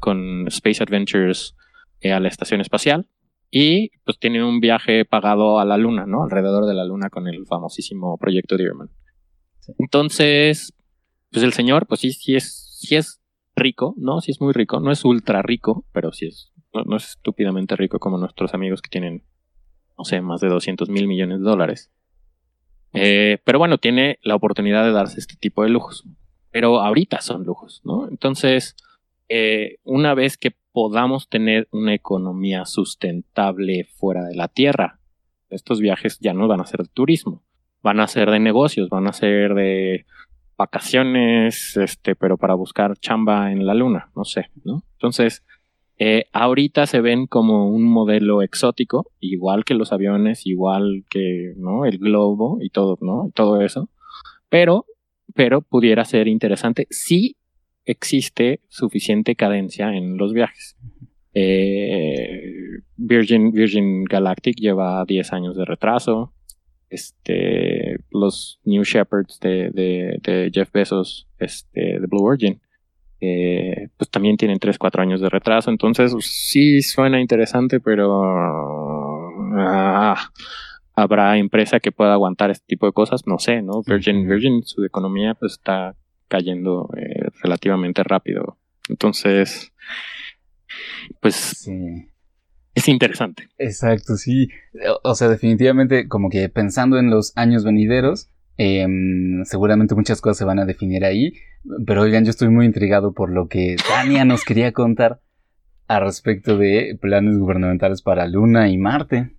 con, Space Adventures eh, a la estación espacial y pues tiene un viaje pagado a la luna, ¿no? Alrededor de la luna con el famosísimo proyecto Dearman. Entonces, pues el señor, pues sí, sí es, sí es rico, ¿no? Sí es muy rico, no es ultra rico, pero sí es, no, es estúpidamente rico como nuestros amigos que tienen, no sé, más de 200 mil millones de dólares. Eh, pero bueno, tiene la oportunidad de darse este tipo de lujos pero ahorita son lujos, ¿no? Entonces, eh, una vez que podamos tener una economía sustentable fuera de la Tierra, estos viajes ya no van a ser de turismo, van a ser de negocios, van a ser de vacaciones, este, pero para buscar chamba en la luna, no sé, ¿no? Entonces, eh, ahorita se ven como un modelo exótico, igual que los aviones, igual que, ¿no? El globo y todo, ¿no? Y todo eso. Pero pero pudiera ser interesante si existe suficiente cadencia en los viajes. Eh, Virgin, Virgin Galactic lleva 10 años de retraso. Este, los New Shepherds de, Jeff Bezos, este, de Blue Origin, eh, pues también tienen 3, 4 años de retraso. Entonces, sí suena interesante, pero ah, habrá empresa que pueda aguantar este tipo de cosas, no sé, ¿no? Virgin, Virgin, su economía pues está cayendo eh, relativamente rápido. Entonces, pues es interesante.
Exacto, sí. O sea, definitivamente como que pensando en los años venideros, em, seguramente muchas cosas se van a definir ahí. Pero oigan, yo estoy muy intrigado por lo que Tania nos quería contar a respecto de planes gubernamentales para Luna y Marte.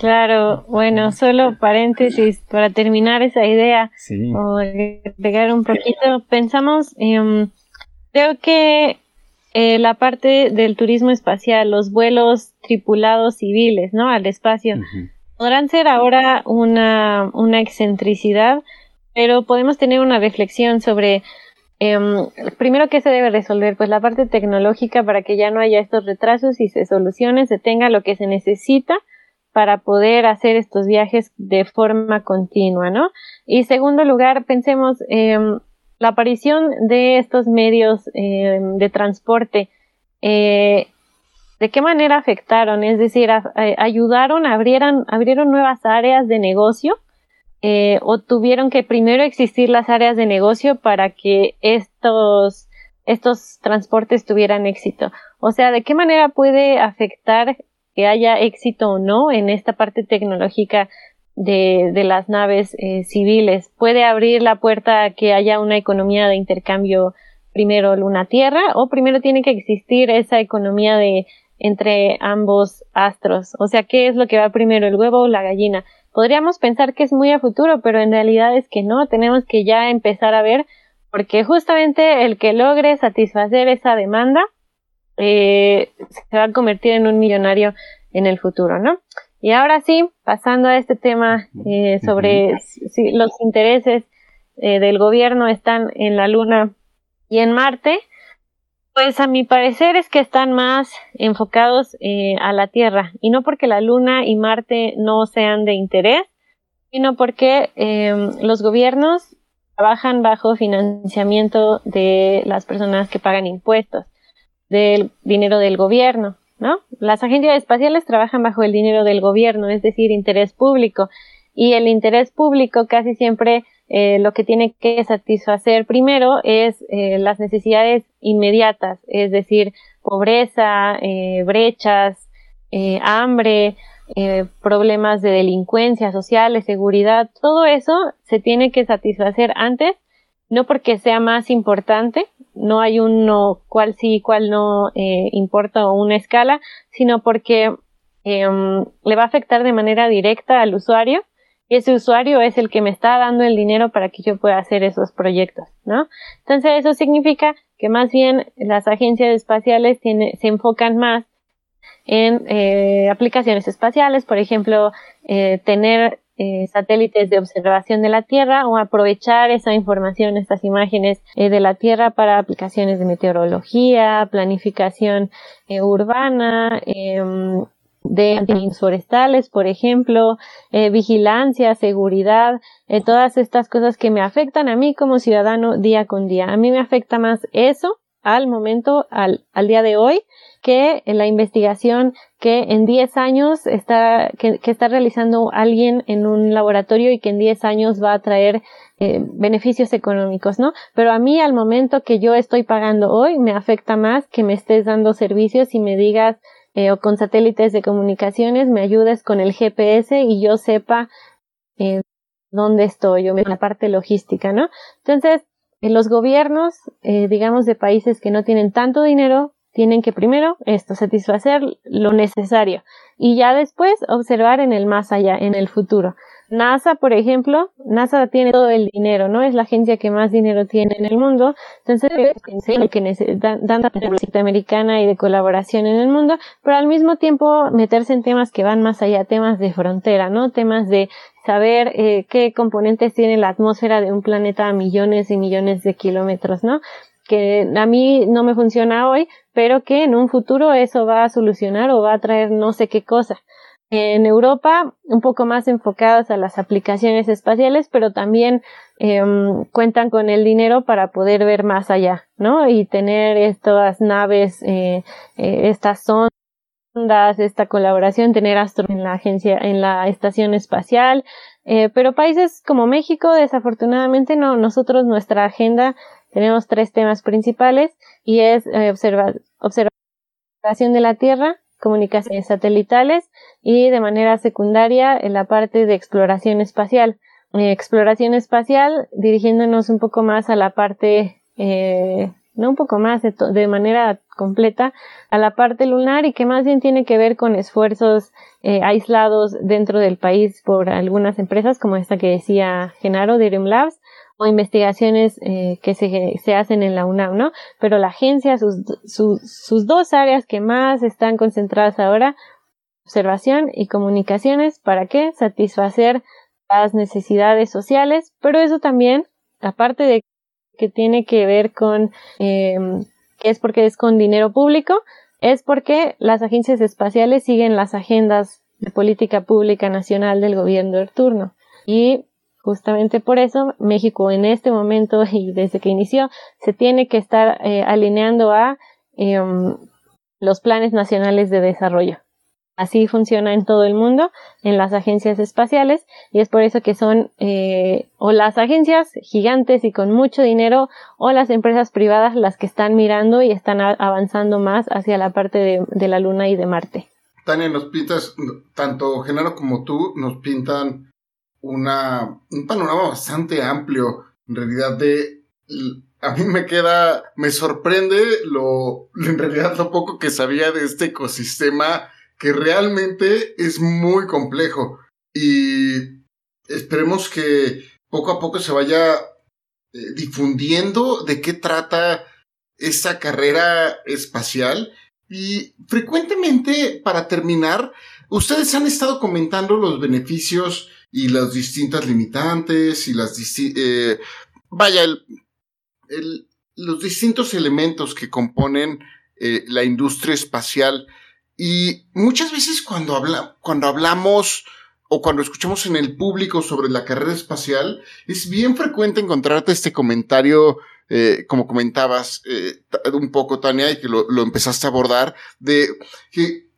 Claro, bueno, solo paréntesis para terminar esa idea sí. o pegar un poquito. Pensamos, creo que eh, la parte del turismo espacial, los vuelos tripulados civiles, ¿no? Al espacio, podrán ser ahora una, una excentricidad, pero podemos tener una reflexión sobre em, primero qué se debe resolver, pues la parte tecnológica para que ya no haya estos retrasos y se solucione, se tenga lo que se necesita para poder hacer estos viajes de forma continua, ¿no? Y segundo lugar, pensemos eh, la aparición de estos medios eh, de transporte. Eh, ¿De qué manera afectaron? Es decir, ayudaron, abrieron, abrieron nuevas áreas de negocio eh, o tuvieron que primero existir las áreas de negocio para que estos, estos transportes tuvieran éxito. O sea, ¿de qué manera puede afectar que haya éxito o no en esta parte tecnológica de, las naves eh, civiles. Puede abrir la puerta a que haya una economía de intercambio primero luna-tierra o primero tiene que existir esa economía de entre ambos astros. O sea, ¿qué es lo que va primero, el huevo o la gallina? Podríamos pensar que es muy a futuro, pero en realidad es que no, tenemos que ya empezar a ver, porque justamente el que logre satisfacer esa demanda eh, se va a convertir en un millonario en el futuro, ¿no? Y ahora sí, pasando a este tema eh, sobre si los intereses eh, del gobierno están en la Luna y en Marte, pues a mi parecer es que están más enfocados eh, a la Tierra. Y no porque la Luna y Marte no sean de interés, sino porque em, los gobiernos trabajan bajo financiamiento de las personas que pagan impuestos, del dinero del gobierno, ¿no? Las agencias espaciales trabajan bajo el dinero del gobierno, es decir, interés público, y el interés público casi siempre eh, lo que tiene que satisfacer primero es eh, las necesidades inmediatas, es decir, pobreza, eh, brechas, hambre, problemas de delincuencia social, seguridad, todo eso se tiene que satisfacer antes, no porque sea más importante, no hay uno cual sí y cual no importa o una escala, sino porque em, le va a afectar de manera directa al usuario y ese usuario es el que me está dando el dinero para que yo pueda hacer esos proyectos, ¿no? Entonces eso significa que más bien las agencias espaciales se enfocan más en eh, aplicaciones espaciales, por ejemplo, eh, tener eh, satélites de observación de la Tierra o aprovechar esa información, estas imágenes de la Tierra para aplicaciones de meteorología, planificación urbana, em, de forestales, por ejemplo, eh, vigilancia, seguridad, eh, todas estas cosas que me afectan a mí como ciudadano día con día. A mí me afecta más eso al momento, al, al día de hoy, que la investigación que en 10 años está, que, está realizando alguien en un laboratorio y que en 10 años va a traer eh, beneficios económicos, ¿no? Pero a mí al momento que yo estoy pagando hoy me afecta más que me estés dando servicios y me digas eh, o con satélites de comunicaciones me ayudes con el GPS y yo sepa eh, dónde estoy o la parte logística, ¿no? Entonces, en los gobiernos, eh, digamos, de países que no tienen tanto dinero, tienen que primero esto, satisfacer lo necesario y ya después observar en el más allá, en el futuro. NASA, por ejemplo, NASA tiene todo el dinero, ¿no? Es la agencia que más dinero tiene en el mundo. Entonces, que necesitan tanta americana y de colaboración en el mundo, pero al mismo tiempo meterse en temas que van más allá, temas de frontera, ¿no? Temas de saber eh, qué componentes tiene la atmósfera de un planeta a millones y millones de kilómetros, ¿no? que a mí no me funciona hoy, pero que en un futuro eso va a solucionar o va a traer no sé qué cosa en Europa un poco más enfocadas a las aplicaciones espaciales, pero también em, cuentan con el dinero para poder ver más allá, ¿no? Y tener estas naves, eh, eh, estas sondas, esta colaboración, tener astro en la agencia, en la estación espacial, eh, pero países como México, desafortunadamente no, nosotros nuestra agenda tenemos tres temas principales y es observar, observación de la Tierra, comunicaciones satelitales y de manera secundaria en la parte de exploración espacial. Eh, exploración espacial dirigiéndonos un poco más a la parte, eh, no un poco más, de, manera completa, a la parte lunar y que más bien tiene que ver con esfuerzos eh, aislados dentro del país por algunas empresas como esta que decía Genaro de Labs o investigaciones eh, que se, se, hacen en la UNAM, ¿no? Pero la agencia, sus, sus dos áreas que más están concentradas ahora, observación y comunicaciones, ¿para qué? Satisfacer las necesidades sociales, pero eso también, aparte de que tiene que ver con, eh, que es porque es con dinero público, es porque las agencias espaciales siguen las agendas de política pública nacional del gobierno del turno. Y Justamente por eso México en este momento [LAUGHS] y desde que inició se tiene que estar eh, alineando a em, los planes nacionales de desarrollo. Así funciona en todo el mundo, en las agencias espaciales, y es por eso que son eh, o las agencias gigantes y con mucho dinero o las empresas privadas las que están mirando y están avanzando más hacia la parte de, la Luna y de Marte.
Tania, nos pintas, tanto Genaro como tú, nos pintan una, un panorama bastante amplio, en realidad, de... A mí me queda, me sorprende lo, en realidad, lo poco que sabía de este ecosistema que realmente es muy complejo. Y esperemos que poco a poco se vaya eh, difundiendo de qué trata esa carrera espacial. Y frecuentemente, para terminar, ustedes han estado comentando los beneficios y las distintas limitantes y las eh, vaya, el, los distintos elementos que componen eh, la industria espacial. Y muchas veces cuando, habla, cuando hablamos o cuando escuchamos en el público sobre la carrera espacial, es bien frecuente encontrarte este comentario, eh, como comentabas eh, un poco, Tania, y que lo, empezaste a abordar, de que,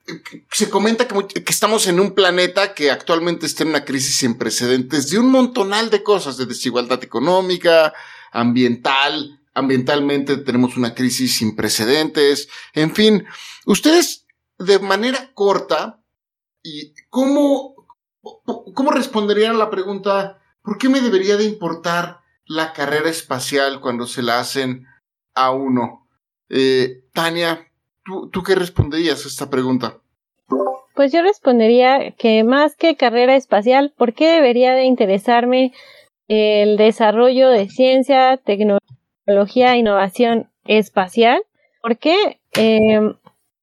se comenta que, que, estamos en un planeta que actualmente está en una crisis sin precedentes de un montonal de cosas, de desigualdad económica, ambiental, ambientalmente tenemos una crisis sin precedentes, en fin, ustedes de manera corta, ¿y cómo, ¿Cómo responderían a la pregunta, ¿por qué me debería de importar la carrera espacial cuando se la hacen a uno? Eh, Tania, ¿tú, ¿tú qué responderías a esta pregunta?
Pues yo respondería que más que carrera espacial, ¿por qué debería de interesarme el desarrollo de ciencia, tecnología e innovación espacial? ¿Por qué? Eh,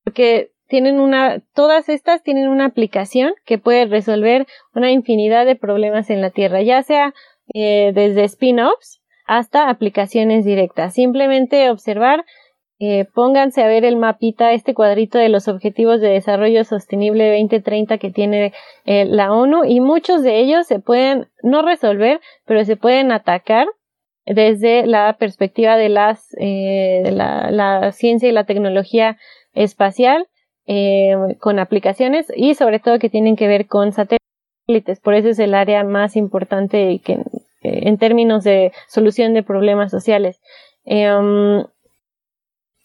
porque tienen una, todas estas tienen una aplicación que puede resolver una infinidad de problemas en la Tierra, ya sea eh, desde spin-offs hasta aplicaciones directas. Simplemente observar, eh, pónganse a ver el mapita, este cuadrito de los Objetivos de Desarrollo Sostenible 2030 que tiene eh, la ONU y muchos de ellos se pueden no resolver, pero se pueden atacar desde la perspectiva de las de la, la ciencia y la tecnología espacial eh, con aplicaciones y sobre todo que tienen que ver con satélites. Por eso es el área más importante que, eh, en términos de solución de problemas sociales. Em,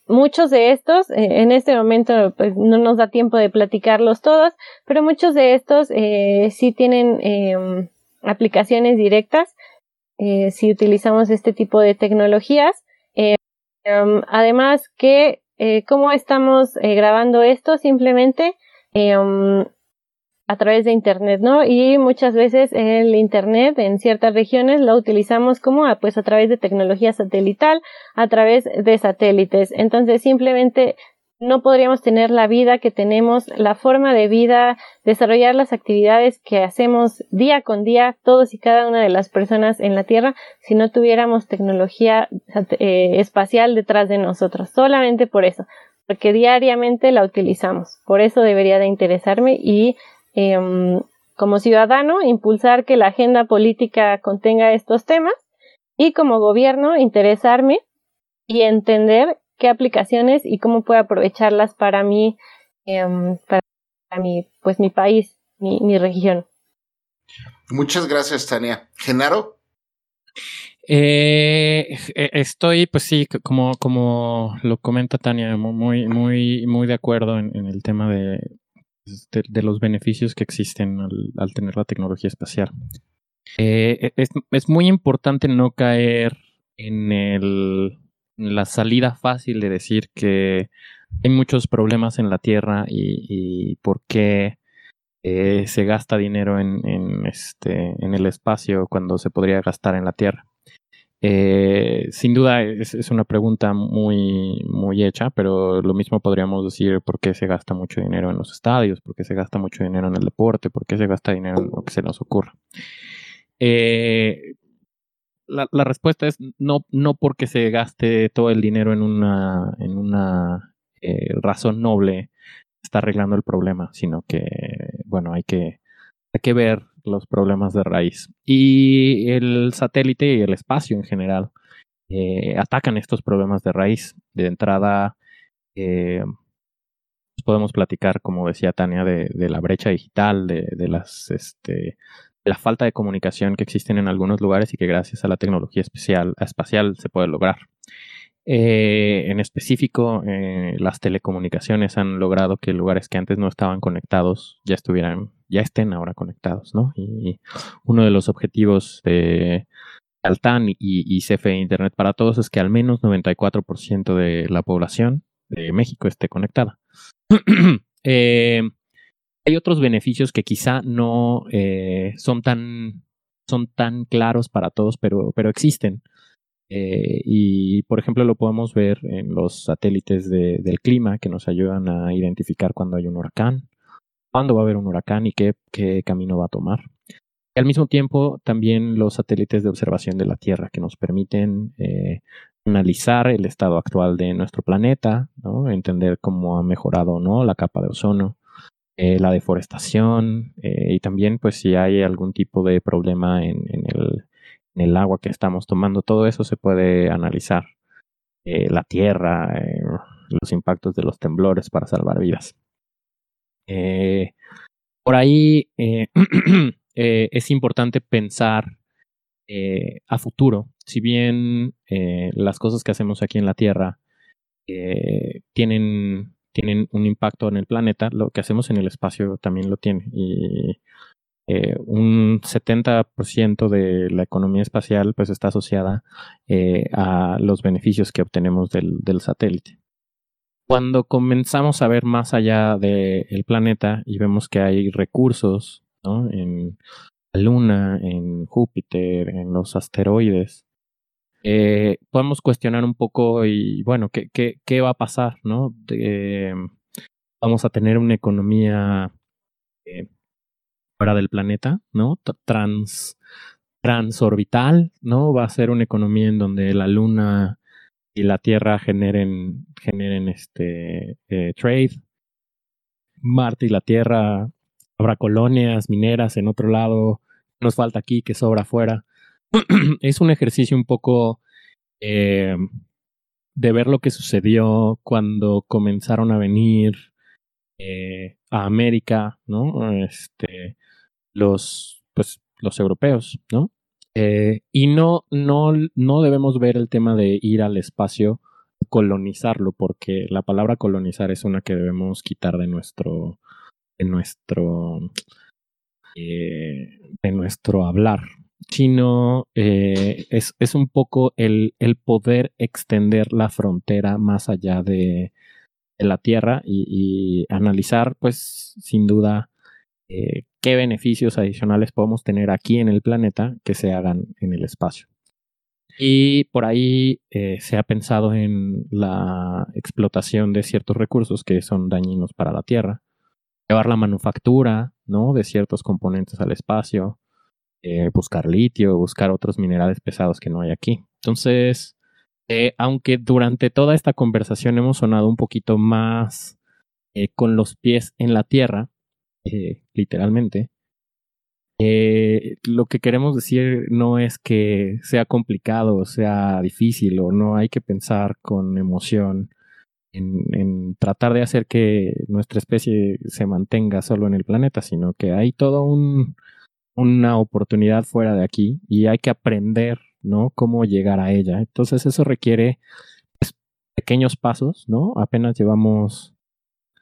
muchos de estos, eh, en este momento pues, no nos da tiempo de platicarlos todos, pero muchos de estos sí tienen em, aplicaciones directas si utilizamos este tipo de tecnologías. Em, además que eh, ¿Cómo estamos eh, grabando esto? Simplemente eh, um, a través de Internet, ¿no? Y muchas veces el Internet en ciertas regiones lo utilizamos como ah, pues a través de tecnología satelital, a través de satélites. Entonces simplemente no podríamos tener la vida que tenemos, la forma de vida, desarrollar las actividades que hacemos día con día, todos y cada una de las personas en la Tierra, si no tuviéramos tecnología eh, espacial detrás de nosotros. Solamente por eso, porque diariamente la utilizamos. Por eso debería de interesarme y em, como ciudadano impulsar que la agenda política contenga estos temas y como gobierno interesarme y entender qué aplicaciones y cómo puedo aprovecharlas para mí, em, para, mi, pues mi país, mi, mi región.
Muchas gracias, Tania. Genaro.
Eh, eh, estoy, pues sí, como, como lo comenta Tania, muy, muy, muy de acuerdo en, el tema de, de, los beneficios que existen al, tener la tecnología espacial. Eh, es, es, muy importante no caer en el la salida fácil de decir que hay muchos problemas en la Tierra y, por qué eh, se gasta dinero en, este, en el espacio cuando se podría gastar en la Tierra. Eh, sin duda es, una pregunta muy, muy hecha, pero lo mismo podríamos decir por qué se gasta mucho dinero en los estadios, por qué se gasta mucho dinero en el deporte, por qué se gasta dinero en lo que se nos ocurra. Eh, la, la, respuesta es no, no porque se gaste todo el dinero en una, en una eh, razón noble está arreglando el problema, sino que, bueno, hay que, hay que ver los problemas de raíz. Y el satélite y el espacio en general eh, atacan estos problemas de raíz. De entrada, eh, podemos platicar, como decía Tania, de, de la brecha digital, de, de las este, la falta de comunicación que existen en algunos lugares y que gracias a la tecnología especial, espacial se puede lograr. Eh, en específico, eh, las telecomunicaciones han logrado que lugares que antes no estaban conectados ya estuvieran, ya estén ahora conectados, ¿no? Y uno de los objetivos de Altan y, y CFE Internet para Todos es que al menos 94% de la población de México esté conectada. [CLEARS THROAT] Eh, hay otros beneficios que quizá no son tan son tan claros para todos, pero, pero existen. Eh, y por ejemplo lo podemos ver en los satélites del clima que nos ayudan a identificar cuando hay un huracán, cuándo va a haber un huracán y qué, qué camino va a tomar. Y al mismo tiempo también los satélites de observación de la Tierra que nos permiten eh, analizar el estado actual de nuestro planeta, entender cómo ha mejorado o no la capa de ozono, eh, la deforestación y también pues si hay algún tipo de problema en, el agua que estamos tomando, todo eso se puede analizar. Eh, la tierra, eh, los impactos de los temblores para salvar vidas. Eh, por ahí [CLEARS THROAT] es importante pensar a futuro. Si bien las cosas que hacemos aquí en la Tierra tienen, tienen un impacto en el planeta, lo que hacemos en el espacio también lo tiene. Y eh, un 70% de la economía espacial pues está asociada eh, a los beneficios que obtenemos del, satélite. Cuando comenzamos a ver más allá del planeta y vemos que hay recursos en la Luna, en Júpiter, en los asteroides, eh, podemos cuestionar un poco y bueno, ¿qué, qué, va a pasar? ¿no? vamos a tener una economía fuera del planeta, ¿no? Trans, transorbital, ¿no? Va a ser una economía en donde la Luna y la Tierra generen, generen este eh, trade. Marte y la Tierra habrá colonias mineras en otro lado. Nos falta aquí que sobra afuera. [CLEARS THROAT] es un ejercicio un poco eh, de ver lo que sucedió cuando comenzaron a venir eh, a América, ¿no? Este, los, pues, los europeos, ¿no? Eh, y no, no, no debemos ver el tema de ir al espacio, colonizarlo, porque la palabra colonizar es una que debemos quitar de nuestro, de nuestro, de nuestro hablar, sino eh, es, es, un poco el, el, poder extender la frontera más allá de, la Tierra y, y, analizar, pues, sin duda, eh, qué beneficios adicionales podemos tener aquí en el planeta que se hagan en el espacio. Y por ahí eh, se ha pensado en la explotación de ciertos recursos que son dañinos para la Tierra, llevar la manufactura ¿no? de ciertos componentes al espacio, eh, buscar litio, buscar otros minerales pesados que no hay aquí. Entonces, aunque durante toda esta conversación hemos sonado un poquito más con los pies en la Tierra, eh, literalmente. Eh, lo que queremos decir no es que sea complicado, sea difícil, o no hay que pensar con emoción en, tratar de hacer que nuestra especie se mantenga solo en el planeta, sino que hay toda un, una oportunidad fuera de aquí y hay que aprender, ¿no? Cómo llegar a ella. Entonces eso requiere pues, pequeños pasos, ¿no? Apenas llevamos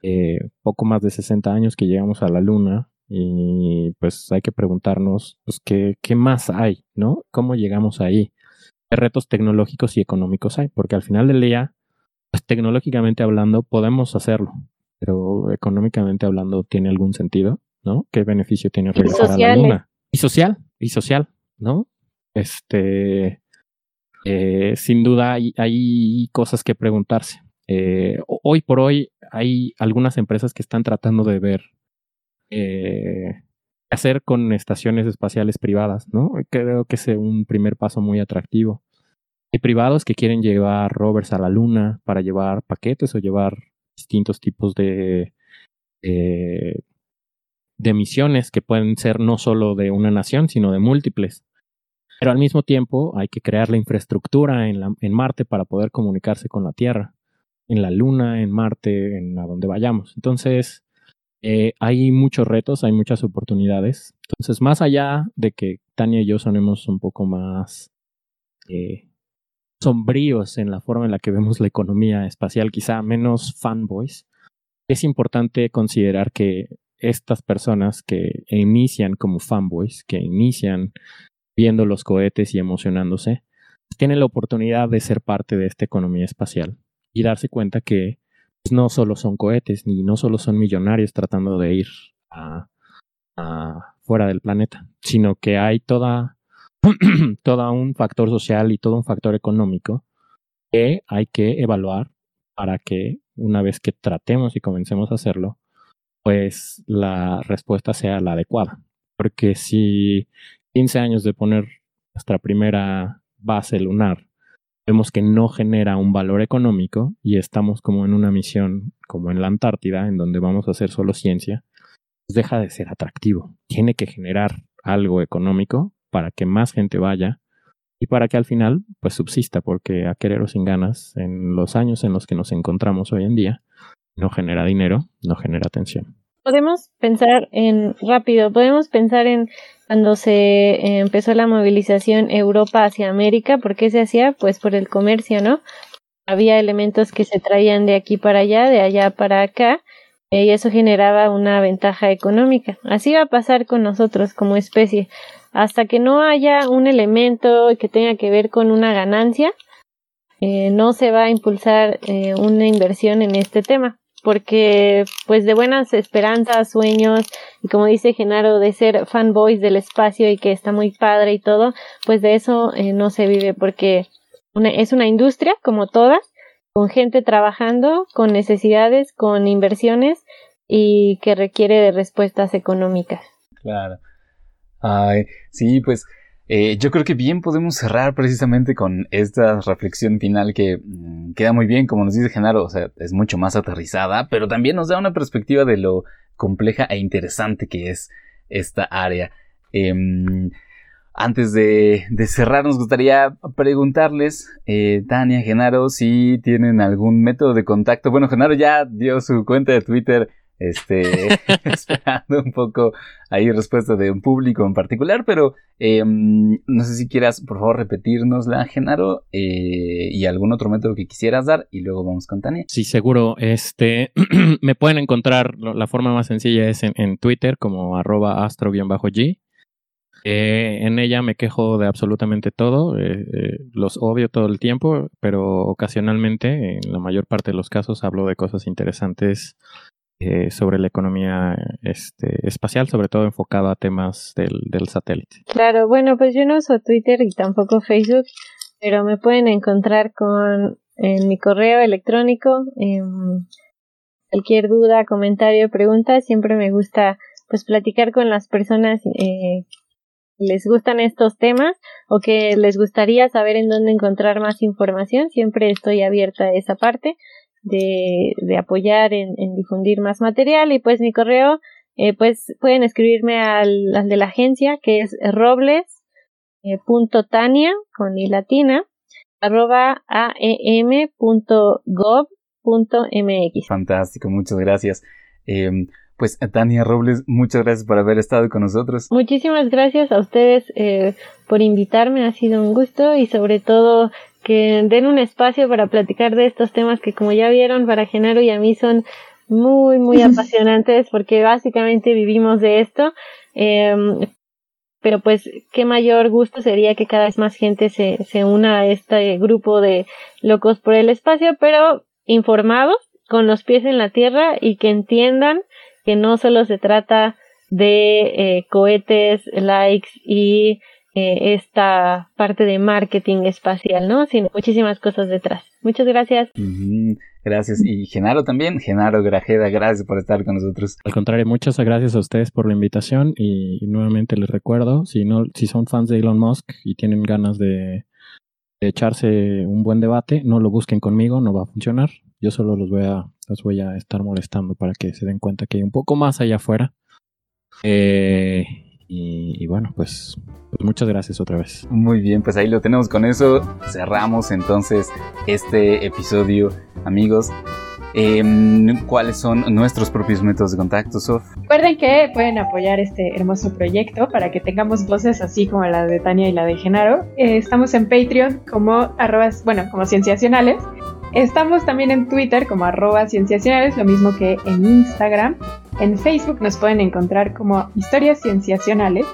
eh, poco más de 60 años que llegamos a la Luna y pues hay que preguntarnos pues, ¿qué, qué más hay, ¿no? ¿Cómo llegamos ahí? ¿Qué retos tecnológicos y económicos hay? Porque al final del día, pues tecnológicamente hablando podemos hacerlo, pero económicamente hablando tiene algún sentido, ¿no? ¿Qué beneficio tiene regresar a la Luna? Y social, y social, ¿no? Este, eh, sin duda hay, hay cosas que preguntarse. Eh, hoy por hoy hay algunas empresas que están tratando de ver eh, qué hacer con estaciones espaciales privadas, ¿no? Creo que es un primer paso muy atractivo. Hay privados que quieren llevar rovers a la luna para llevar paquetes o llevar distintos tipos de, eh, de misiones que pueden ser no solo de una nación, sino de múltiples. Pero al mismo tiempo hay que crear la infraestructura en, Marte para poder comunicarse con la Tierra en la Luna, en Marte, en a donde vayamos. Entonces, eh, hay muchos retos, hay muchas oportunidades. Entonces, más allá de que Tania y yo sonemos un poco más eh, sombríos en la forma en la que vemos la economía espacial, quizá menos fanboys, es importante considerar que estas personas que inician como fanboys, que inician viendo los cohetes y emocionándose, tienen la oportunidad de ser parte de esta economía espacial y darse cuenta que pues, no solo son cohetes, ni no solo son millonarios tratando de ir a, fuera del planeta, sino que hay toda, [CLEARS THROAT] todo un factor social y todo un factor económico que hay que evaluar para que una vez que tratemos y comencemos a hacerlo, pues la respuesta sea la adecuada. Porque si 15 años de poner nuestra primera base lunar vemos que no genera un valor económico y estamos como en una misión como en la Antártida, en donde vamos a hacer solo ciencia, pues deja de ser atractivo. Tiene que generar algo económico para que más gente vaya y para que al final pues subsista, porque a querer o sin ganas, en los años en los que nos encontramos hoy en día, no genera dinero, no genera atención.
Podemos pensar en rápido, podemos pensar en cuando se eh, empezó la movilización Europa hacia América, ¿por qué se hacía? Pues por el comercio, ¿no? Había elementos que se traían de aquí para allá, de allá para acá, y eso generaba una ventaja económica. Así va a pasar con nosotros como especie hasta que no haya un elemento que tenga que ver con una ganancia, eh, no se va a impulsar eh, una inversión en este tema, porque pues de buenas esperanzas, sueños y como dice Genaro de ser fanboys del espacio y que está muy padre y todo, pues de eso eh, no se vive porque es una industria como todas, con gente trabajando, con necesidades, con inversiones y que requiere de respuestas económicas.
Claro. Ay, sí, pues eh, yo creo que bien podemos cerrar precisamente con esta reflexión final que mm, queda muy bien, como nos dice Genaro, o sea, es mucho más aterrizada, pero también nos da una perspectiva de lo compleja e interesante que es esta área. Em, antes de, cerrar, nos gustaría preguntarles, eh, Tania, Genaro, si tienen algún método de contacto. Bueno, Genaro ya dio su cuenta de Twitter este, [LAUGHS] [LAUGHS] esperando un poco ahí respuesta de un público en particular, pero em, no sé si quieras, por favor, repetirnosla, Genaro, eh, y algún otro método que quisieras dar, y luego vamos con Tania.
Sí, seguro. Este, [CLEARS THROAT] me pueden encontrar, la forma más sencilla es en, Twitter, como arroba astro-g. Eh, en ella me quejo de absolutamente todo, eh, los odio todo el tiempo, pero ocasionalmente, en la mayor parte de los casos, hablo de cosas interesantes eh, sobre la economía este, espacial, sobre todo enfocado a temas del, satélite.
Claro, bueno, pues yo no uso Twitter y tampoco Facebook, pero me pueden encontrar con en mi correo electrónico. cualquier duda, comentario, pregunta, siempre me gusta pues platicar con las personas eh, les gustan estos temas o que les gustaría saber en dónde encontrar más información, siempre estoy abierta a esa parte de, de apoyar en, en, difundir más material. Y pues mi correo eh, pues pueden escribirme al, al, de la agencia que es robles eh, punto tania con i latina arroba aem punto gov punto mx
fantástico muchas gracias. Eh, pues Tania Robles, muchas gracias por haber estado con nosotros.
Muchísimas gracias a ustedes eh, por invitarme, ha sido un gusto y sobre todo que den un espacio para platicar de estos temas que como ya vieron para Genaro y a mí son muy, muy apasionantes porque básicamente vivimos de esto. Em, pero pues qué mayor gusto sería que cada vez más gente se, se una a este grupo de locos por el espacio, pero informados, con los pies en la tierra y que entiendan que no solo se trata de eh, cohetes, likes y eh, esta parte de marketing espacial, ¿no? Sino muchísimas cosas detrás. Muchas gracias.
Gracias. Y Genaro también, Genaro Grajeda, gracias por estar con nosotros.
Al contrario, muchas gracias a ustedes por la invitación y, nuevamente les recuerdo, si no, si son fans de Elon Musk y tienen ganas de, de echarse un buen debate, no lo busquen conmigo, no va a funcionar. Yo solo los voy a, los voy a estar molestando para que se den cuenta que hay un poco más allá afuera. Eh, y, bueno, pues, pues, muchas gracias otra vez.
Muy bien, pues ahí lo tenemos con eso. Cerramos entonces este episodio, amigos. Em, ¿Cuáles son nuestros propios métodos de contacto, Sof?
Recuerden que pueden apoyar este hermoso proyecto para que tengamos voces así como la de Tania y la de Genaro. Eh, estamos en Patreon como arrobas, bueno, como cienciacionales. Estamos también en Twitter como arroba cienciacionales, lo mismo que en Instagram. En Facebook nos pueden encontrar como historias cienciacionales.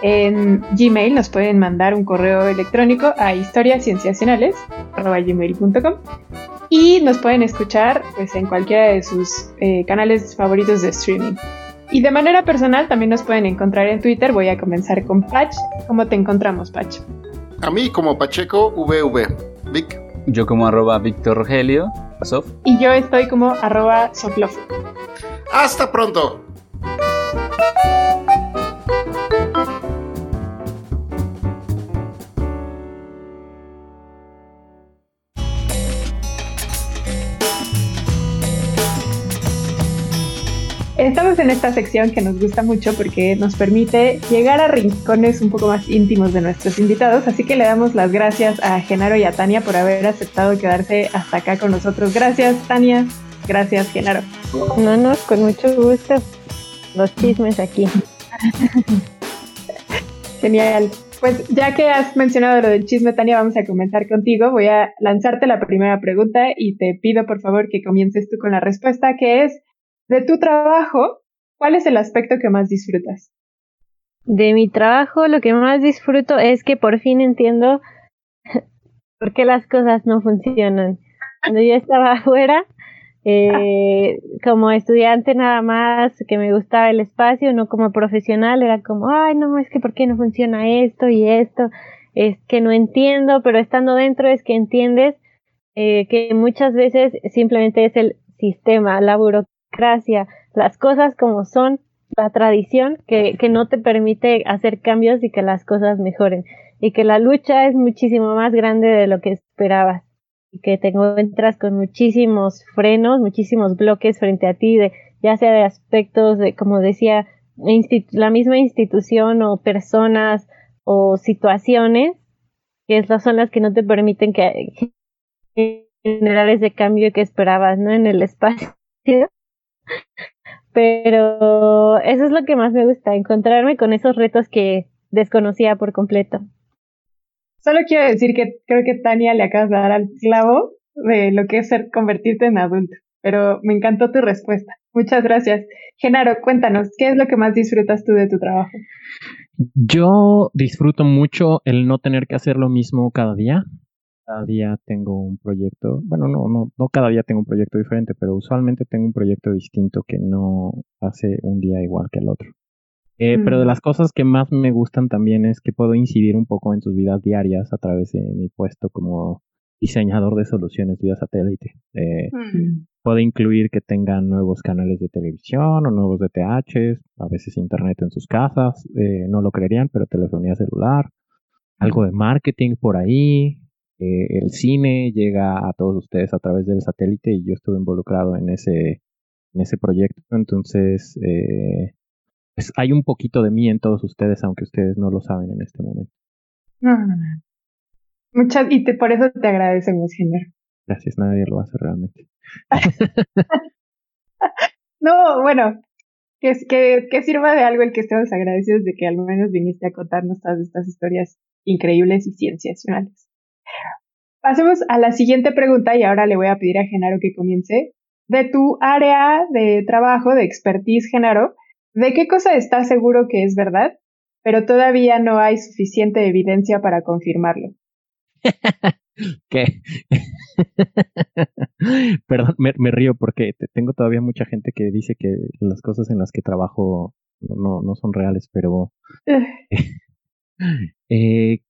En Gmail nos pueden mandar un correo electrónico a historiascienciacionales.gmail.com y nos pueden escuchar pues, en cualquiera de sus eh, canales favoritos de streaming. Y de manera personal también nos pueden encontrar en Twitter. Voy a comenzar con Patch. ¿Cómo te encontramos, Patch?
A mí como Pacheco VV. Vic.
Yo como arroba Víctor Rogelio. Sof.
Y yo estoy como arroba Soflof.
Hasta pronto.
Estamos en esta sección que nos gusta mucho porque nos permite llegar a rincones un poco más íntimos de nuestros invitados, así que le damos las gracias a Genaro y a Tania por haber aceptado quedarse hasta acá con nosotros. Gracias, Tania. Gracias, Genaro.
No, no, con mucho gusto. Los chismes aquí. [LAUGHS]
Genial. Pues ya que has mencionado lo del chisme, Tania, vamos a comenzar contigo. Voy a lanzarte la primera pregunta y te pido por favor que comiences tú con la respuesta, que es, de tu trabajo, ¿cuál es el aspecto que más disfrutas?
De mi trabajo, lo que más disfruto es que por fin entiendo [LAUGHS] por qué las cosas no funcionan. Cuando yo estaba [LAUGHS] afuera, eh, como estudiante nada más que me gustaba el espacio, no como profesional, era como, ay, no, es que por qué no funciona esto y esto, es que no entiendo, pero estando dentro es que entiendes eh, que muchas veces simplemente es el sistema, la burocracia, las cosas como son, la tradición que, que no te permite hacer cambios y que las cosas mejoren, y que la lucha es muchísimo más grande de lo que esperabas que te encuentras con muchísimos frenos, muchísimos bloques frente a ti, de, ya sea de aspectos de, como decía, la misma institución o personas o situaciones, que son las que no te permiten que, generar ese cambio que esperabas, ¿no? En el espacio. Pero eso es lo que más me gusta, encontrarme con esos retos que desconocía por completo.
Solo quiero decir que creo que Tania le acabas de dar al clavo de lo que es ser convertirte en adulto, pero me encantó tu respuesta. Muchas gracias. Genaro, cuéntanos, ¿qué es lo que más disfrutas tú de tu trabajo?
Yo disfruto mucho el no tener que hacer lo mismo cada día. Cada día tengo un proyecto, bueno, no, no, no cada día tengo un proyecto diferente, pero usualmente tengo un proyecto distinto que no hace un día igual que el otro. Eh, pero de las cosas que más me gustan también es que puedo incidir un poco en sus vidas diarias a través de mi puesto como diseñador de soluciones vía satélite. Eh, mm. Puede incluir que tengan nuevos canales de televisión o nuevos DTH, a veces internet en sus casas, eh, no lo creerían, pero telefonía celular, algo de marketing por ahí. El cine llega a todos ustedes a través del satélite y yo estuve involucrado en ese, en ese proyecto. Entonces, pues, hay un poquito de mí en todos ustedes, aunque ustedes no lo saben en este momento.
No, no, no. Muchas, y te, por eso te agradecemos, Género.
Gracias, nadie lo hace realmente. [LAUGHS]
no, bueno, que, que, que sirva de algo el que estemos agradecidos de que al menos viniste a contarnos todas estas historias increíbles y cienciacionales. Pasemos a la siguiente pregunta y ahora le voy a pedir a Genaro que comience. De tu área de trabajo, de expertise, Genaro, ¿De qué cosa estás seguro que es verdad, pero todavía no hay suficiente evidencia para confirmarlo? [LAUGHS]
¿Qué? [LAUGHS] Perdón, me, río porque tengo todavía mucha gente que dice que las cosas en las que trabajo no, no son reales, pero... [LAUGHS] eh,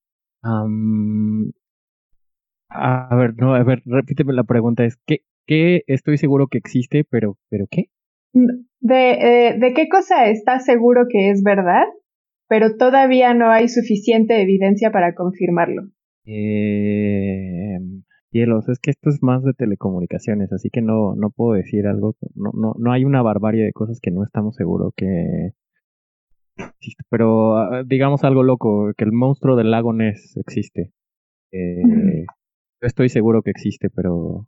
a ver, no, a ver, repíteme la pregunta, es ¿qué, qué estoy seguro que existe, pero, pero qué?
de, eh, de qué cosa estás seguro que es verdad, pero todavía no hay suficiente evidencia para confirmarlo.
Eh, hielos, es que esto es más de telecomunicaciones, así que no, no puedo decir algo, no, no, no hay una barbarie de cosas que no estamos seguros que pero ah, digamos algo loco, que el monstruo del lago Ness existe. [LAUGHS] Eh, estoy seguro que existe, pero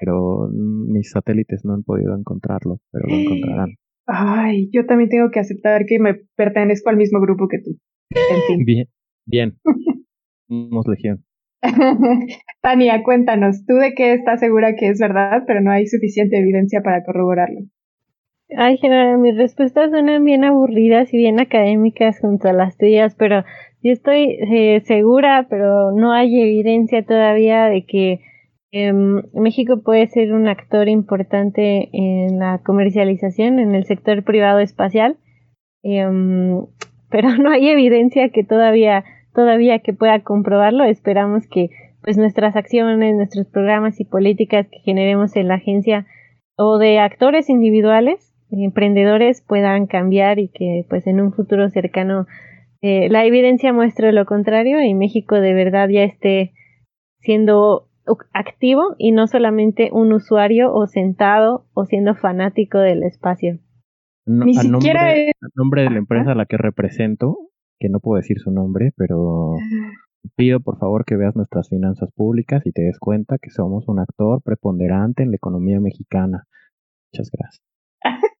pero mis satélites no han podido encontrarlo, pero lo encontrarán.
Ay, yo también tengo que aceptar que me pertenezco al mismo grupo que tú. En fin.
Bien, bien. [LAUGHS] Somos legión. [LAUGHS]
Tania, cuéntanos, ¿tú de qué estás segura que es verdad, pero no hay suficiente evidencia para corroborarlo?
Ay, general, mis respuestas suenan bien aburridas y bien académicas junto a las tuyas, pero yo estoy eh, segura, pero no hay evidencia todavía de que em, México puede ser un actor importante en la comercialización en el sector privado espacial, em, [LAUGHS] pero no hay evidencia que todavía todavía que pueda comprobarlo. Esperamos que pues nuestras acciones, nuestros programas y políticas que generemos en la agencia o de actores individuales, emprendedores puedan cambiar y que pues en un futuro cercano eh, la evidencia muestre lo contrario y México de verdad ya esté siendo activo y no solamente un usuario o sentado o siendo fanático del espacio.
Ni siquiera nombre, nombre de la empresa a la que represento, que no puedo decir su nombre, pero pido por favor que veas nuestras finanzas públicas y te des cuenta que somos un actor preponderante en la economía mexicana. Muchas gracias. [LAUGHS]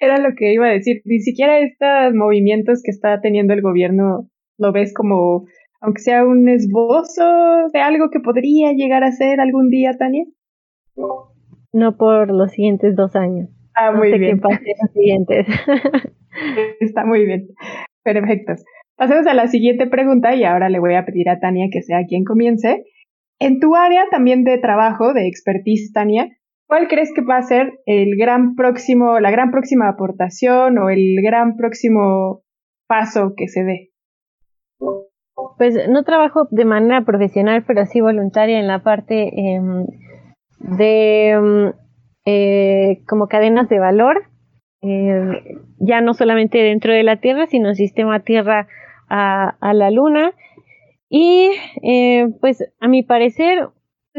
Era lo que iba a decir. Ni siquiera estos movimientos que está teniendo el gobierno lo ves como, aunque sea un esbozo de algo que podría llegar a ser algún día, Tania.
No por los siguientes dos años.
Ah, muy bien.
los siguientes. [LAUGHS]
Está muy bien. Perfecto. Pasemos a la siguiente pregunta y ahora le voy a pedir a Tania que sea quien comience. En tu área también de trabajo, de expertise, Tania, ¿cuál crees que va a ser el gran próximo, la gran próxima aportación o el gran próximo paso que se dé?
Pues no trabajo de manera profesional, pero sí voluntaria en la parte em, de em, eh, como cadenas de valor eh, ya no solamente dentro de la Tierra, sino sistema Tierra a, la Luna. Y eh, pues a mi parecer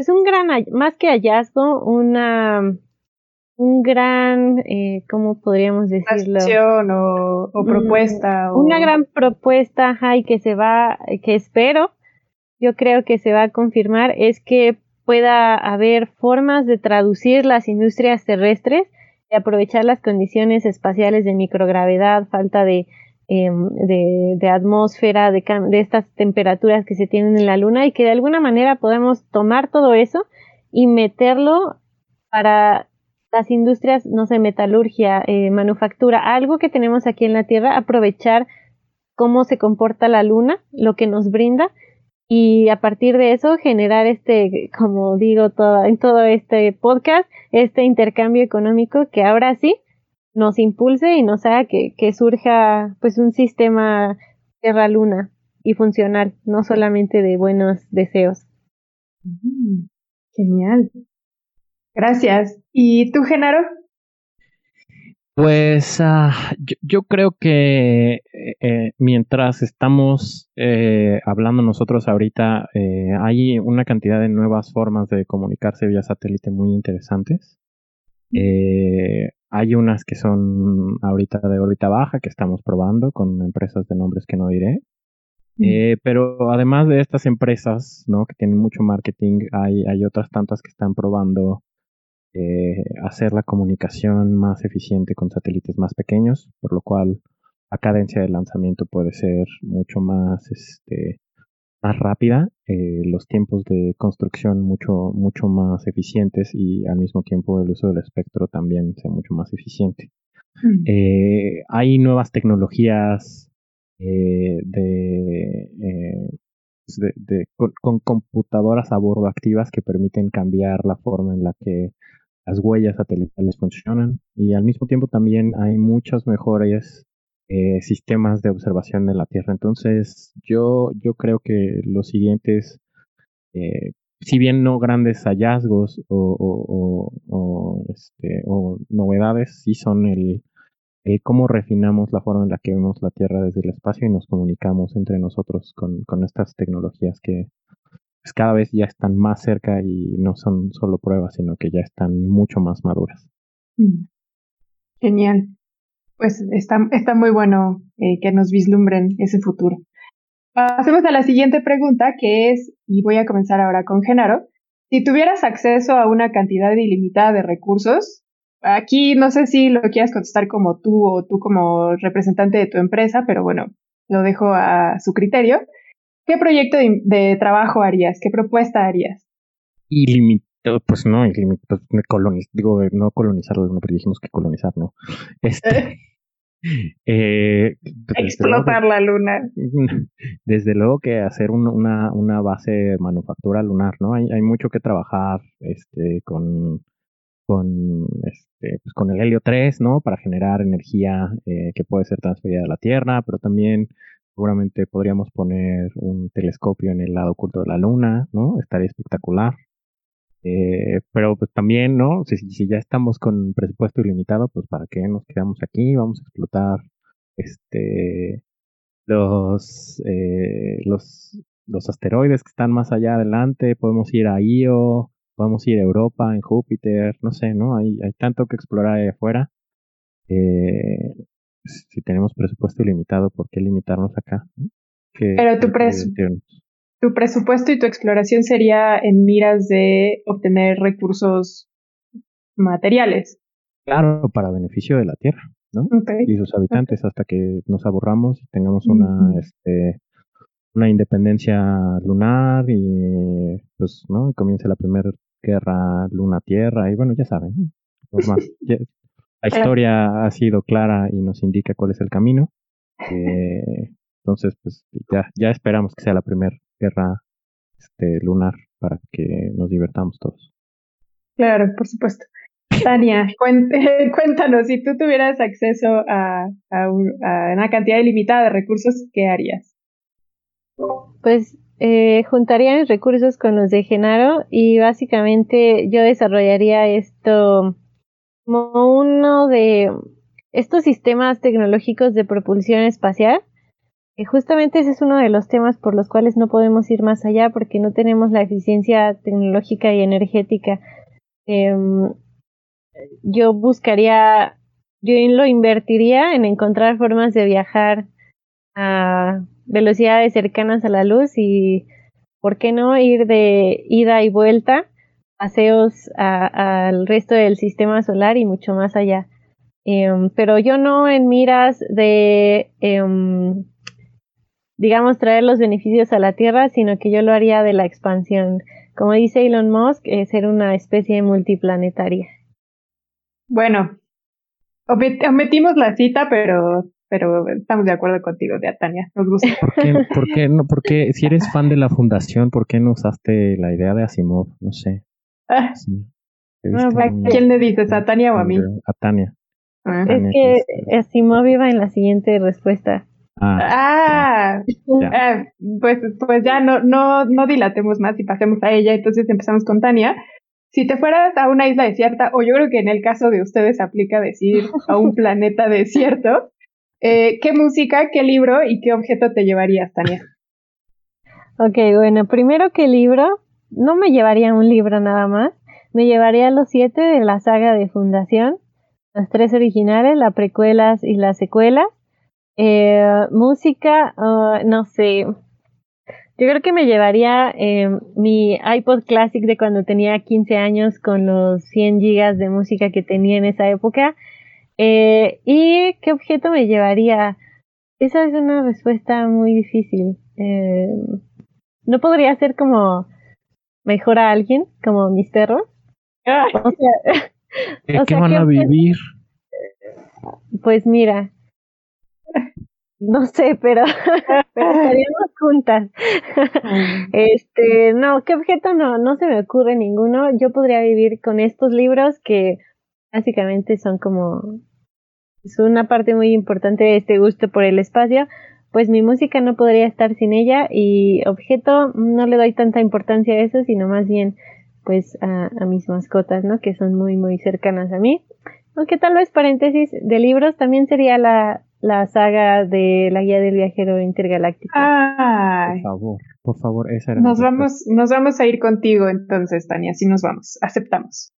es un gran, más que hallazgo, una, un gran, eh, ¿cómo podríamos decirlo?
o, o mm, propuesta.
Una gran propuesta, y que se va, que espero, yo creo que se va a confirmar, es que pueda haber formas de traducir las industrias terrestres de aprovechar las condiciones espaciales de microgravedad, falta de, em, de, atmósfera, de, de, estas temperaturas que se tienen en la Luna y que de alguna manera podemos tomar todo eso y meterlo para las industrias, no sé, metalurgia, eh, manufactura, algo que tenemos aquí en la Tierra, aprovechar cómo se comporta la Luna, lo que nos brinda y a partir de eso generar este, como digo todo, en todo este podcast, este intercambio económico que ahora sí nos impulse y nos haga que, que surja pues un sistema Tierra-Luna y funcional, no solamente de buenos deseos.
Mm, genial. Gracias. ¿Y tú, Genaro?
Pues uh, yo, yo, creo que eh, eh, mientras estamos eh, hablando nosotros ahorita, eh, hay una cantidad de nuevas formas de comunicarse vía satélite muy interesantes. Hay unas que son ahorita de órbita baja que estamos probando con empresas de nombres que no diré. pero además de estas empresas, ¿no? Que tienen mucho marketing, hay, hay otras tantas que están probando eh, hacer la comunicación más eficiente con satélites más pequeños, por lo cual la cadencia de lanzamiento puede ser mucho más, este, más rápida, eh, los tiempos de construcción mucho, mucho más eficientes y al mismo tiempo el uso del espectro también sea mucho más eficiente. Mm. Eh, hay nuevas tecnologías de, pues de, con, computadoras a bordo activas que permiten cambiar la forma en la que las huellas satelitales funcionan y al mismo tiempo también hay muchos mejores eh, sistemas de observación de la Tierra. Entonces yo, yo creo que los siguientes, eh, si bien no grandes hallazgos o, o, este, o novedades, sí son el, el, cómo refinamos la forma en la que vemos la Tierra desde el espacio y nos comunicamos entre nosotros con, con estas tecnologías que pues cada vez ya están más cerca y no son solo pruebas, sino que ya están mucho más maduras.
Mm. Genial. Pues está, está muy bueno eh, que nos vislumbren ese futuro. Pasemos a la siguiente pregunta, que es, y voy a comenzar ahora con Genaro, si tuvieras acceso a una cantidad ilimitada de recursos, aquí no sé si lo quieras contestar como tú o tú como representante de tu empresa, pero bueno, lo dejo a su criterio. ¿Qué proyecto de, trabajo harías? ¿Qué propuesta harías?
Ilimitado, pues no, ilimitado, coloniz, digo, no colonizarlo, no, pero dijimos que colonizar, ¿no? Este, [LAUGHS]
eh, Explotar la luna. [LAUGHS]
Desde luego que hacer una, una base de manufactura lunar, ¿no? Hay, hay mucho que trabajar este, con, con, este, pues con el helio 3, ¿no? Para generar energía eh, que puede ser transferida a la Tierra, pero también seguramente podríamos poner un telescopio en el lado oculto de la Luna, ¿no? Estaría espectacular. Eh, pero pues también, ¿no? Si, si, ya estamos con presupuesto ilimitado, pues para qué nos quedamos aquí, vamos a explotar este los eh, los los asteroides que están más allá adelante, podemos ir a Io, podemos ir a Europa, en Júpiter, no sé, ¿no? Hay, hay tanto que explorar ahí afuera. Eh, si tenemos presupuesto ilimitado, ¿por qué limitarnos acá?
Pero tu, tu presupuesto y tu exploración sería en miras de obtener recursos materiales.
Claro, para beneficio de la Tierra, ¿no? Y sus habitantes, hasta que nos aburramos y tengamos una, este, una independencia lunar y pues, ¿no? Comience la primera guerra luna-tierra y bueno, ya saben, ¿no? [LAUGHS] la historia ha sido clara y nos indica cuál es el camino. Eh, entonces, pues ya, ya esperamos que sea la primera guerra este, lunar para que nos divertamos todos.
Claro, por supuesto. Tania, [LAUGHS] cuéntanos, si tú tuvieras acceso a, a, una cantidad ilimitada de recursos, ¿qué harías?
Pues eh, juntaría mis recursos con los de Genaro y básicamente yo desarrollaría esto como uno de estos sistemas tecnológicos de propulsión espacial justamente ese es uno de los temas por los cuales no podemos ir más allá porque no tenemos la eficiencia tecnológica y energética. Em, yo buscaría, yo lo invertiría en encontrar formas de viajar a velocidades cercanas a la luz y, ¿por qué no ir de ida y vuelta, paseos al resto del sistema solar y mucho más allá? Em, pero yo no en miras de em, digamos, traer los beneficios a la Tierra, sino que yo lo haría de la expansión. Como dice Elon Musk, ser una especie multiplanetaria.
Bueno, omitimos la cita, pero, pero estamos de acuerdo contigo, de Atania. Nos gusta. [LAUGHS]
¿Por qué, no? Porque si eres fan de la fundación, ¿por qué no usaste la idea de Asimov? No sé.
Ah. ¿A quién le dices? ¿A Tania o a mí?
A Tania.
Ah. Es que Asimov iba en la siguiente respuesta.
Ah, ah, ah, pues, pues ya no, no, no dilatemos más y pasemos a ella. Entonces empezamos con Tania. Si te fueras a una isla desierta, o yo creo que en el caso de ustedes aplica decir a un [LAUGHS] planeta desierto, eh, ¿qué música, qué libro y qué objeto te llevarías, Tania?
Ok, bueno, primero qué libro, no me llevaría un libro nada más, me llevaría los siete de la saga de Fundación, los tres originales, las precuelas y las secuelas, eh, música, ah, no sé. Yo creo que me llevaría eh, mi iPod Classic de cuando tenía 15 años con los 100 gigas de música que tenía en esa época. Eh, ¿Y qué objeto me llevaría? Esa es una respuesta muy difícil. no podría ser como mejor a alguien, como mis perros. O
sea, [LAUGHS] ¿Qué van a vivir?
Pues mira, no sé, pero, [LAUGHS] estaríamos juntas. este, no, ¿qué objeto no? No se me ocurre ninguno. Yo podría vivir con estos libros que básicamente son como es una parte muy importante de este gusto por el espacio. Pues mi música no podría estar sin ella y objeto no le doy tanta importancia a eso, sino más bien pues a, a mis mascotas, ¿no? Que son muy muy cercanas a mí. Aunque tal vez paréntesis de libros también sería la, la saga de la guía del viajero intergaláctico.
Por
favor, por favor, esa era
nos vamos, nos vamos a ir contigo entonces, Tania, así nos vamos, aceptamos.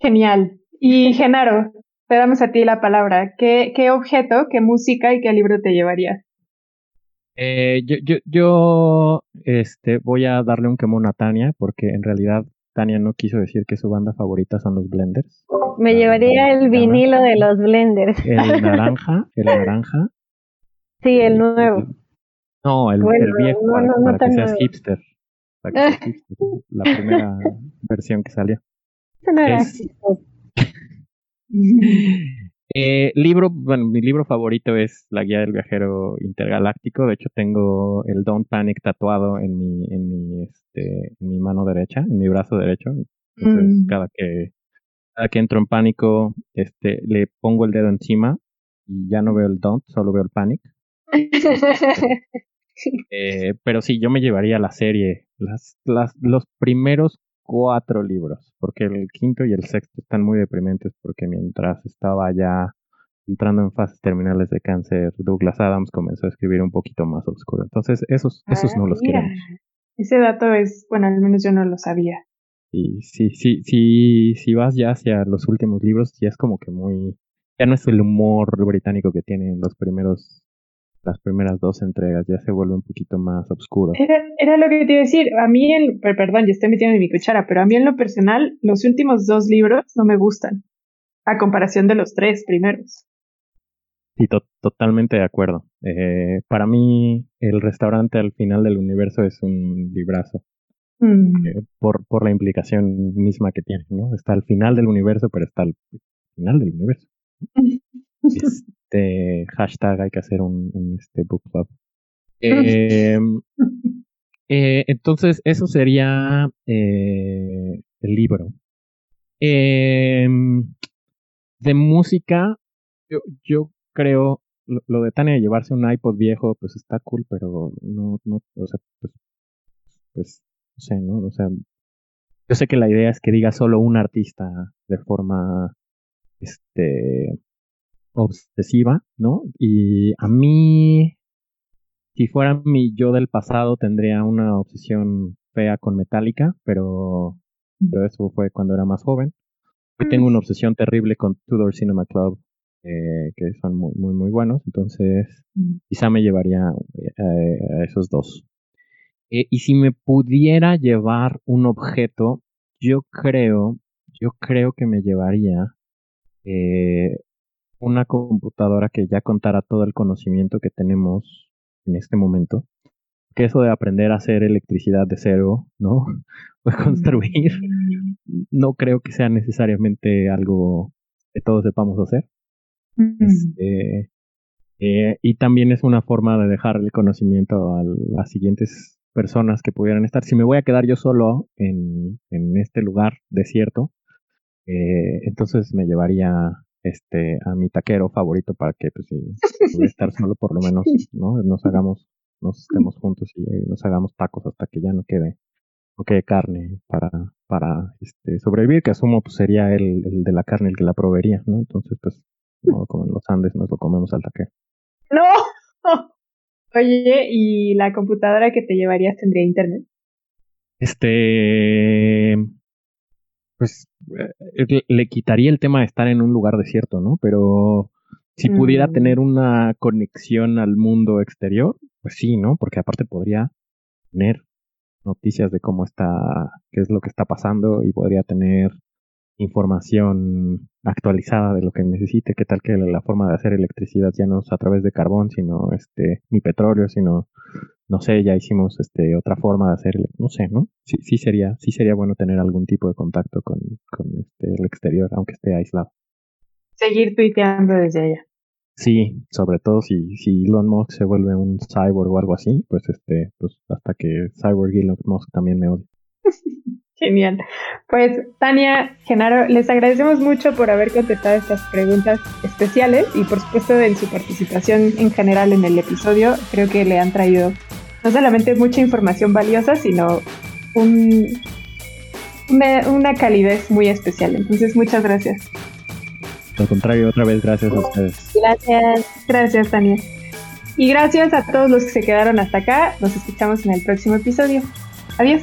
Genial. Y Genaro, te damos a ti la palabra. ¿Qué, qué objeto, qué música y qué libro te llevarías?
Eh, yo, yo, yo este, voy a darle un quemón a Tania, porque en realidad Tania no quiso decir que su banda favorita son los Blenders.
Me llevaría el vinilo de los Blenders.
El [LAUGHS] naranja, el naranja.
Sí, el nuevo.
No, el,
Bueno,
el viejo,
no,
para,
no, no
para que
tan
seas
nuevo.
hipster. Para que seas hipster. La primera [LAUGHS] versión que salió.
No
Es-. [LAUGHS] Eh, libro, bueno, mi libro favorito es La Guía del Viajero Intergaláctico. De hecho, tengo el Don't Panic tatuado en mi, en mi, este, en mi mano derecha, en mi brazo derecho. Entonces,
Mm.
cada que, cada que entro en pánico, este, le pongo el dedo encima y ya no veo el Don't, solo veo el Panic. [LAUGHS] Eh, pero sí, yo me llevaría la serie, las, las, los primeros cuatro libros, porque el quinto y el sexto están muy deprimentes, porque mientras estaba ya entrando en fases terminales de cáncer, Douglas Adams comenzó a escribir un poquito más oscuro. Entonces, esos, esos no los
Ah, mira.
queremos.
Ese dato es, bueno, al menos yo no lo sabía.
Y sí, sí, sí, si vas ya hacia los últimos libros, ya es como que muy, ya no es el humor británico que tienen los primeros, las primeras dos entregas, ya se vuelve un poquito más oscuro.
Era, era lo que te iba a decir. A mí, en, per- perdón, ya estoy metiendo en mi cuchara, pero a mí en lo personal, los últimos dos libros no me gustan, a comparación de los tres primeros.
Sí, to- totalmente de acuerdo. Eh, para mí, el restaurante al final del universo es un librazo,
Mm.
eh, por, por la implicación misma que tiene, ¿no? Está al final del universo, pero está al final del universo. [LAUGHS] Este hashtag hay que hacer un, un, este book club. [LAUGHS] Eh, eh, entonces, eso sería eh, el libro. Eh, de música, yo, yo creo, lo, lo de Tania de llevarse un iPod viejo, pues está cool, pero no, no, o sea, pues, pues, no sé, ¿no? O sea, yo sé que la idea es que diga solo un artista de forma, este, obsesiva, ¿no? Y a mí, si fuera mi yo del pasado, tendría una obsesión fea con Metallica, pero, pero eso fue cuando era más joven. Hoy tengo una obsesión terrible con Tudor Cinema Club, eh, que son muy, muy, muy buenos, entonces
Mm.
quizá me llevaría eh, a esos dos. Eh, y si me pudiera llevar un objeto, yo creo, yo creo que me llevaría eh, una computadora que ya contara todo el conocimiento que tenemos en este momento. Que eso de aprender a hacer electricidad de cero, ¿no? [LAUGHS] O construir, no creo que sea necesariamente algo que todos sepamos hacer.
Mm.
Este, eh, y también es una forma de dejar el conocimiento a las siguientes personas que pudieran estar. Si me voy a quedar yo solo en, en este lugar desierto, eh, entonces me llevaría este a mi taquero favorito para que pues si [LAUGHS] voy a estar solo por lo menos no nos hagamos nos estemos juntos y eh, nos hagamos tacos hasta que ya no quede no quede carne para para este sobrevivir que asumo pues sería el, el de la carne el que la proveería no entonces pues no como en los Andes nos lo comemos al taquero
¡No! [LAUGHS] Oye, ¿y la computadora que te llevarías tendría internet?
Este, pues eh, le- le quitaría el tema de estar en un lugar desierto, ¿no? Pero si pudiera
Mm.
tener una conexión al mundo exterior, pues sí, ¿no? Porque aparte podría tener noticias de cómo está, qué es lo que está pasando y podría tener información actualizada de lo que necesite, qué tal que la forma de hacer electricidad ya no es a través de carbón, sino este, ni petróleo, sino no sé, ya hicimos este otra forma de hacer, no sé, ¿no? Sí, sí sería, sí sería bueno tener algún tipo de contacto con, con este, el exterior, aunque esté aislado.
Seguir tuiteando desde allá.
Sí, sobre todo si, si Elon Musk se vuelve un cyborg o algo así, pues este, pues hasta que Cyborg Elon Musk también me odie. [LAUGHS]
Genial. Pues Tania, Genaro, les agradecemos mucho por haber contestado estas preguntas especiales y por supuesto en su participación en general en el episodio. Creo que le han traído no solamente mucha información valiosa, sino un, una, una calidez muy especial. Entonces, muchas gracias.
Al contrario, otra vez gracias a ustedes.
Gracias.
Gracias, Tania. Y gracias a todos los que se quedaron hasta acá. Nos escuchamos en el próximo episodio. Adiós.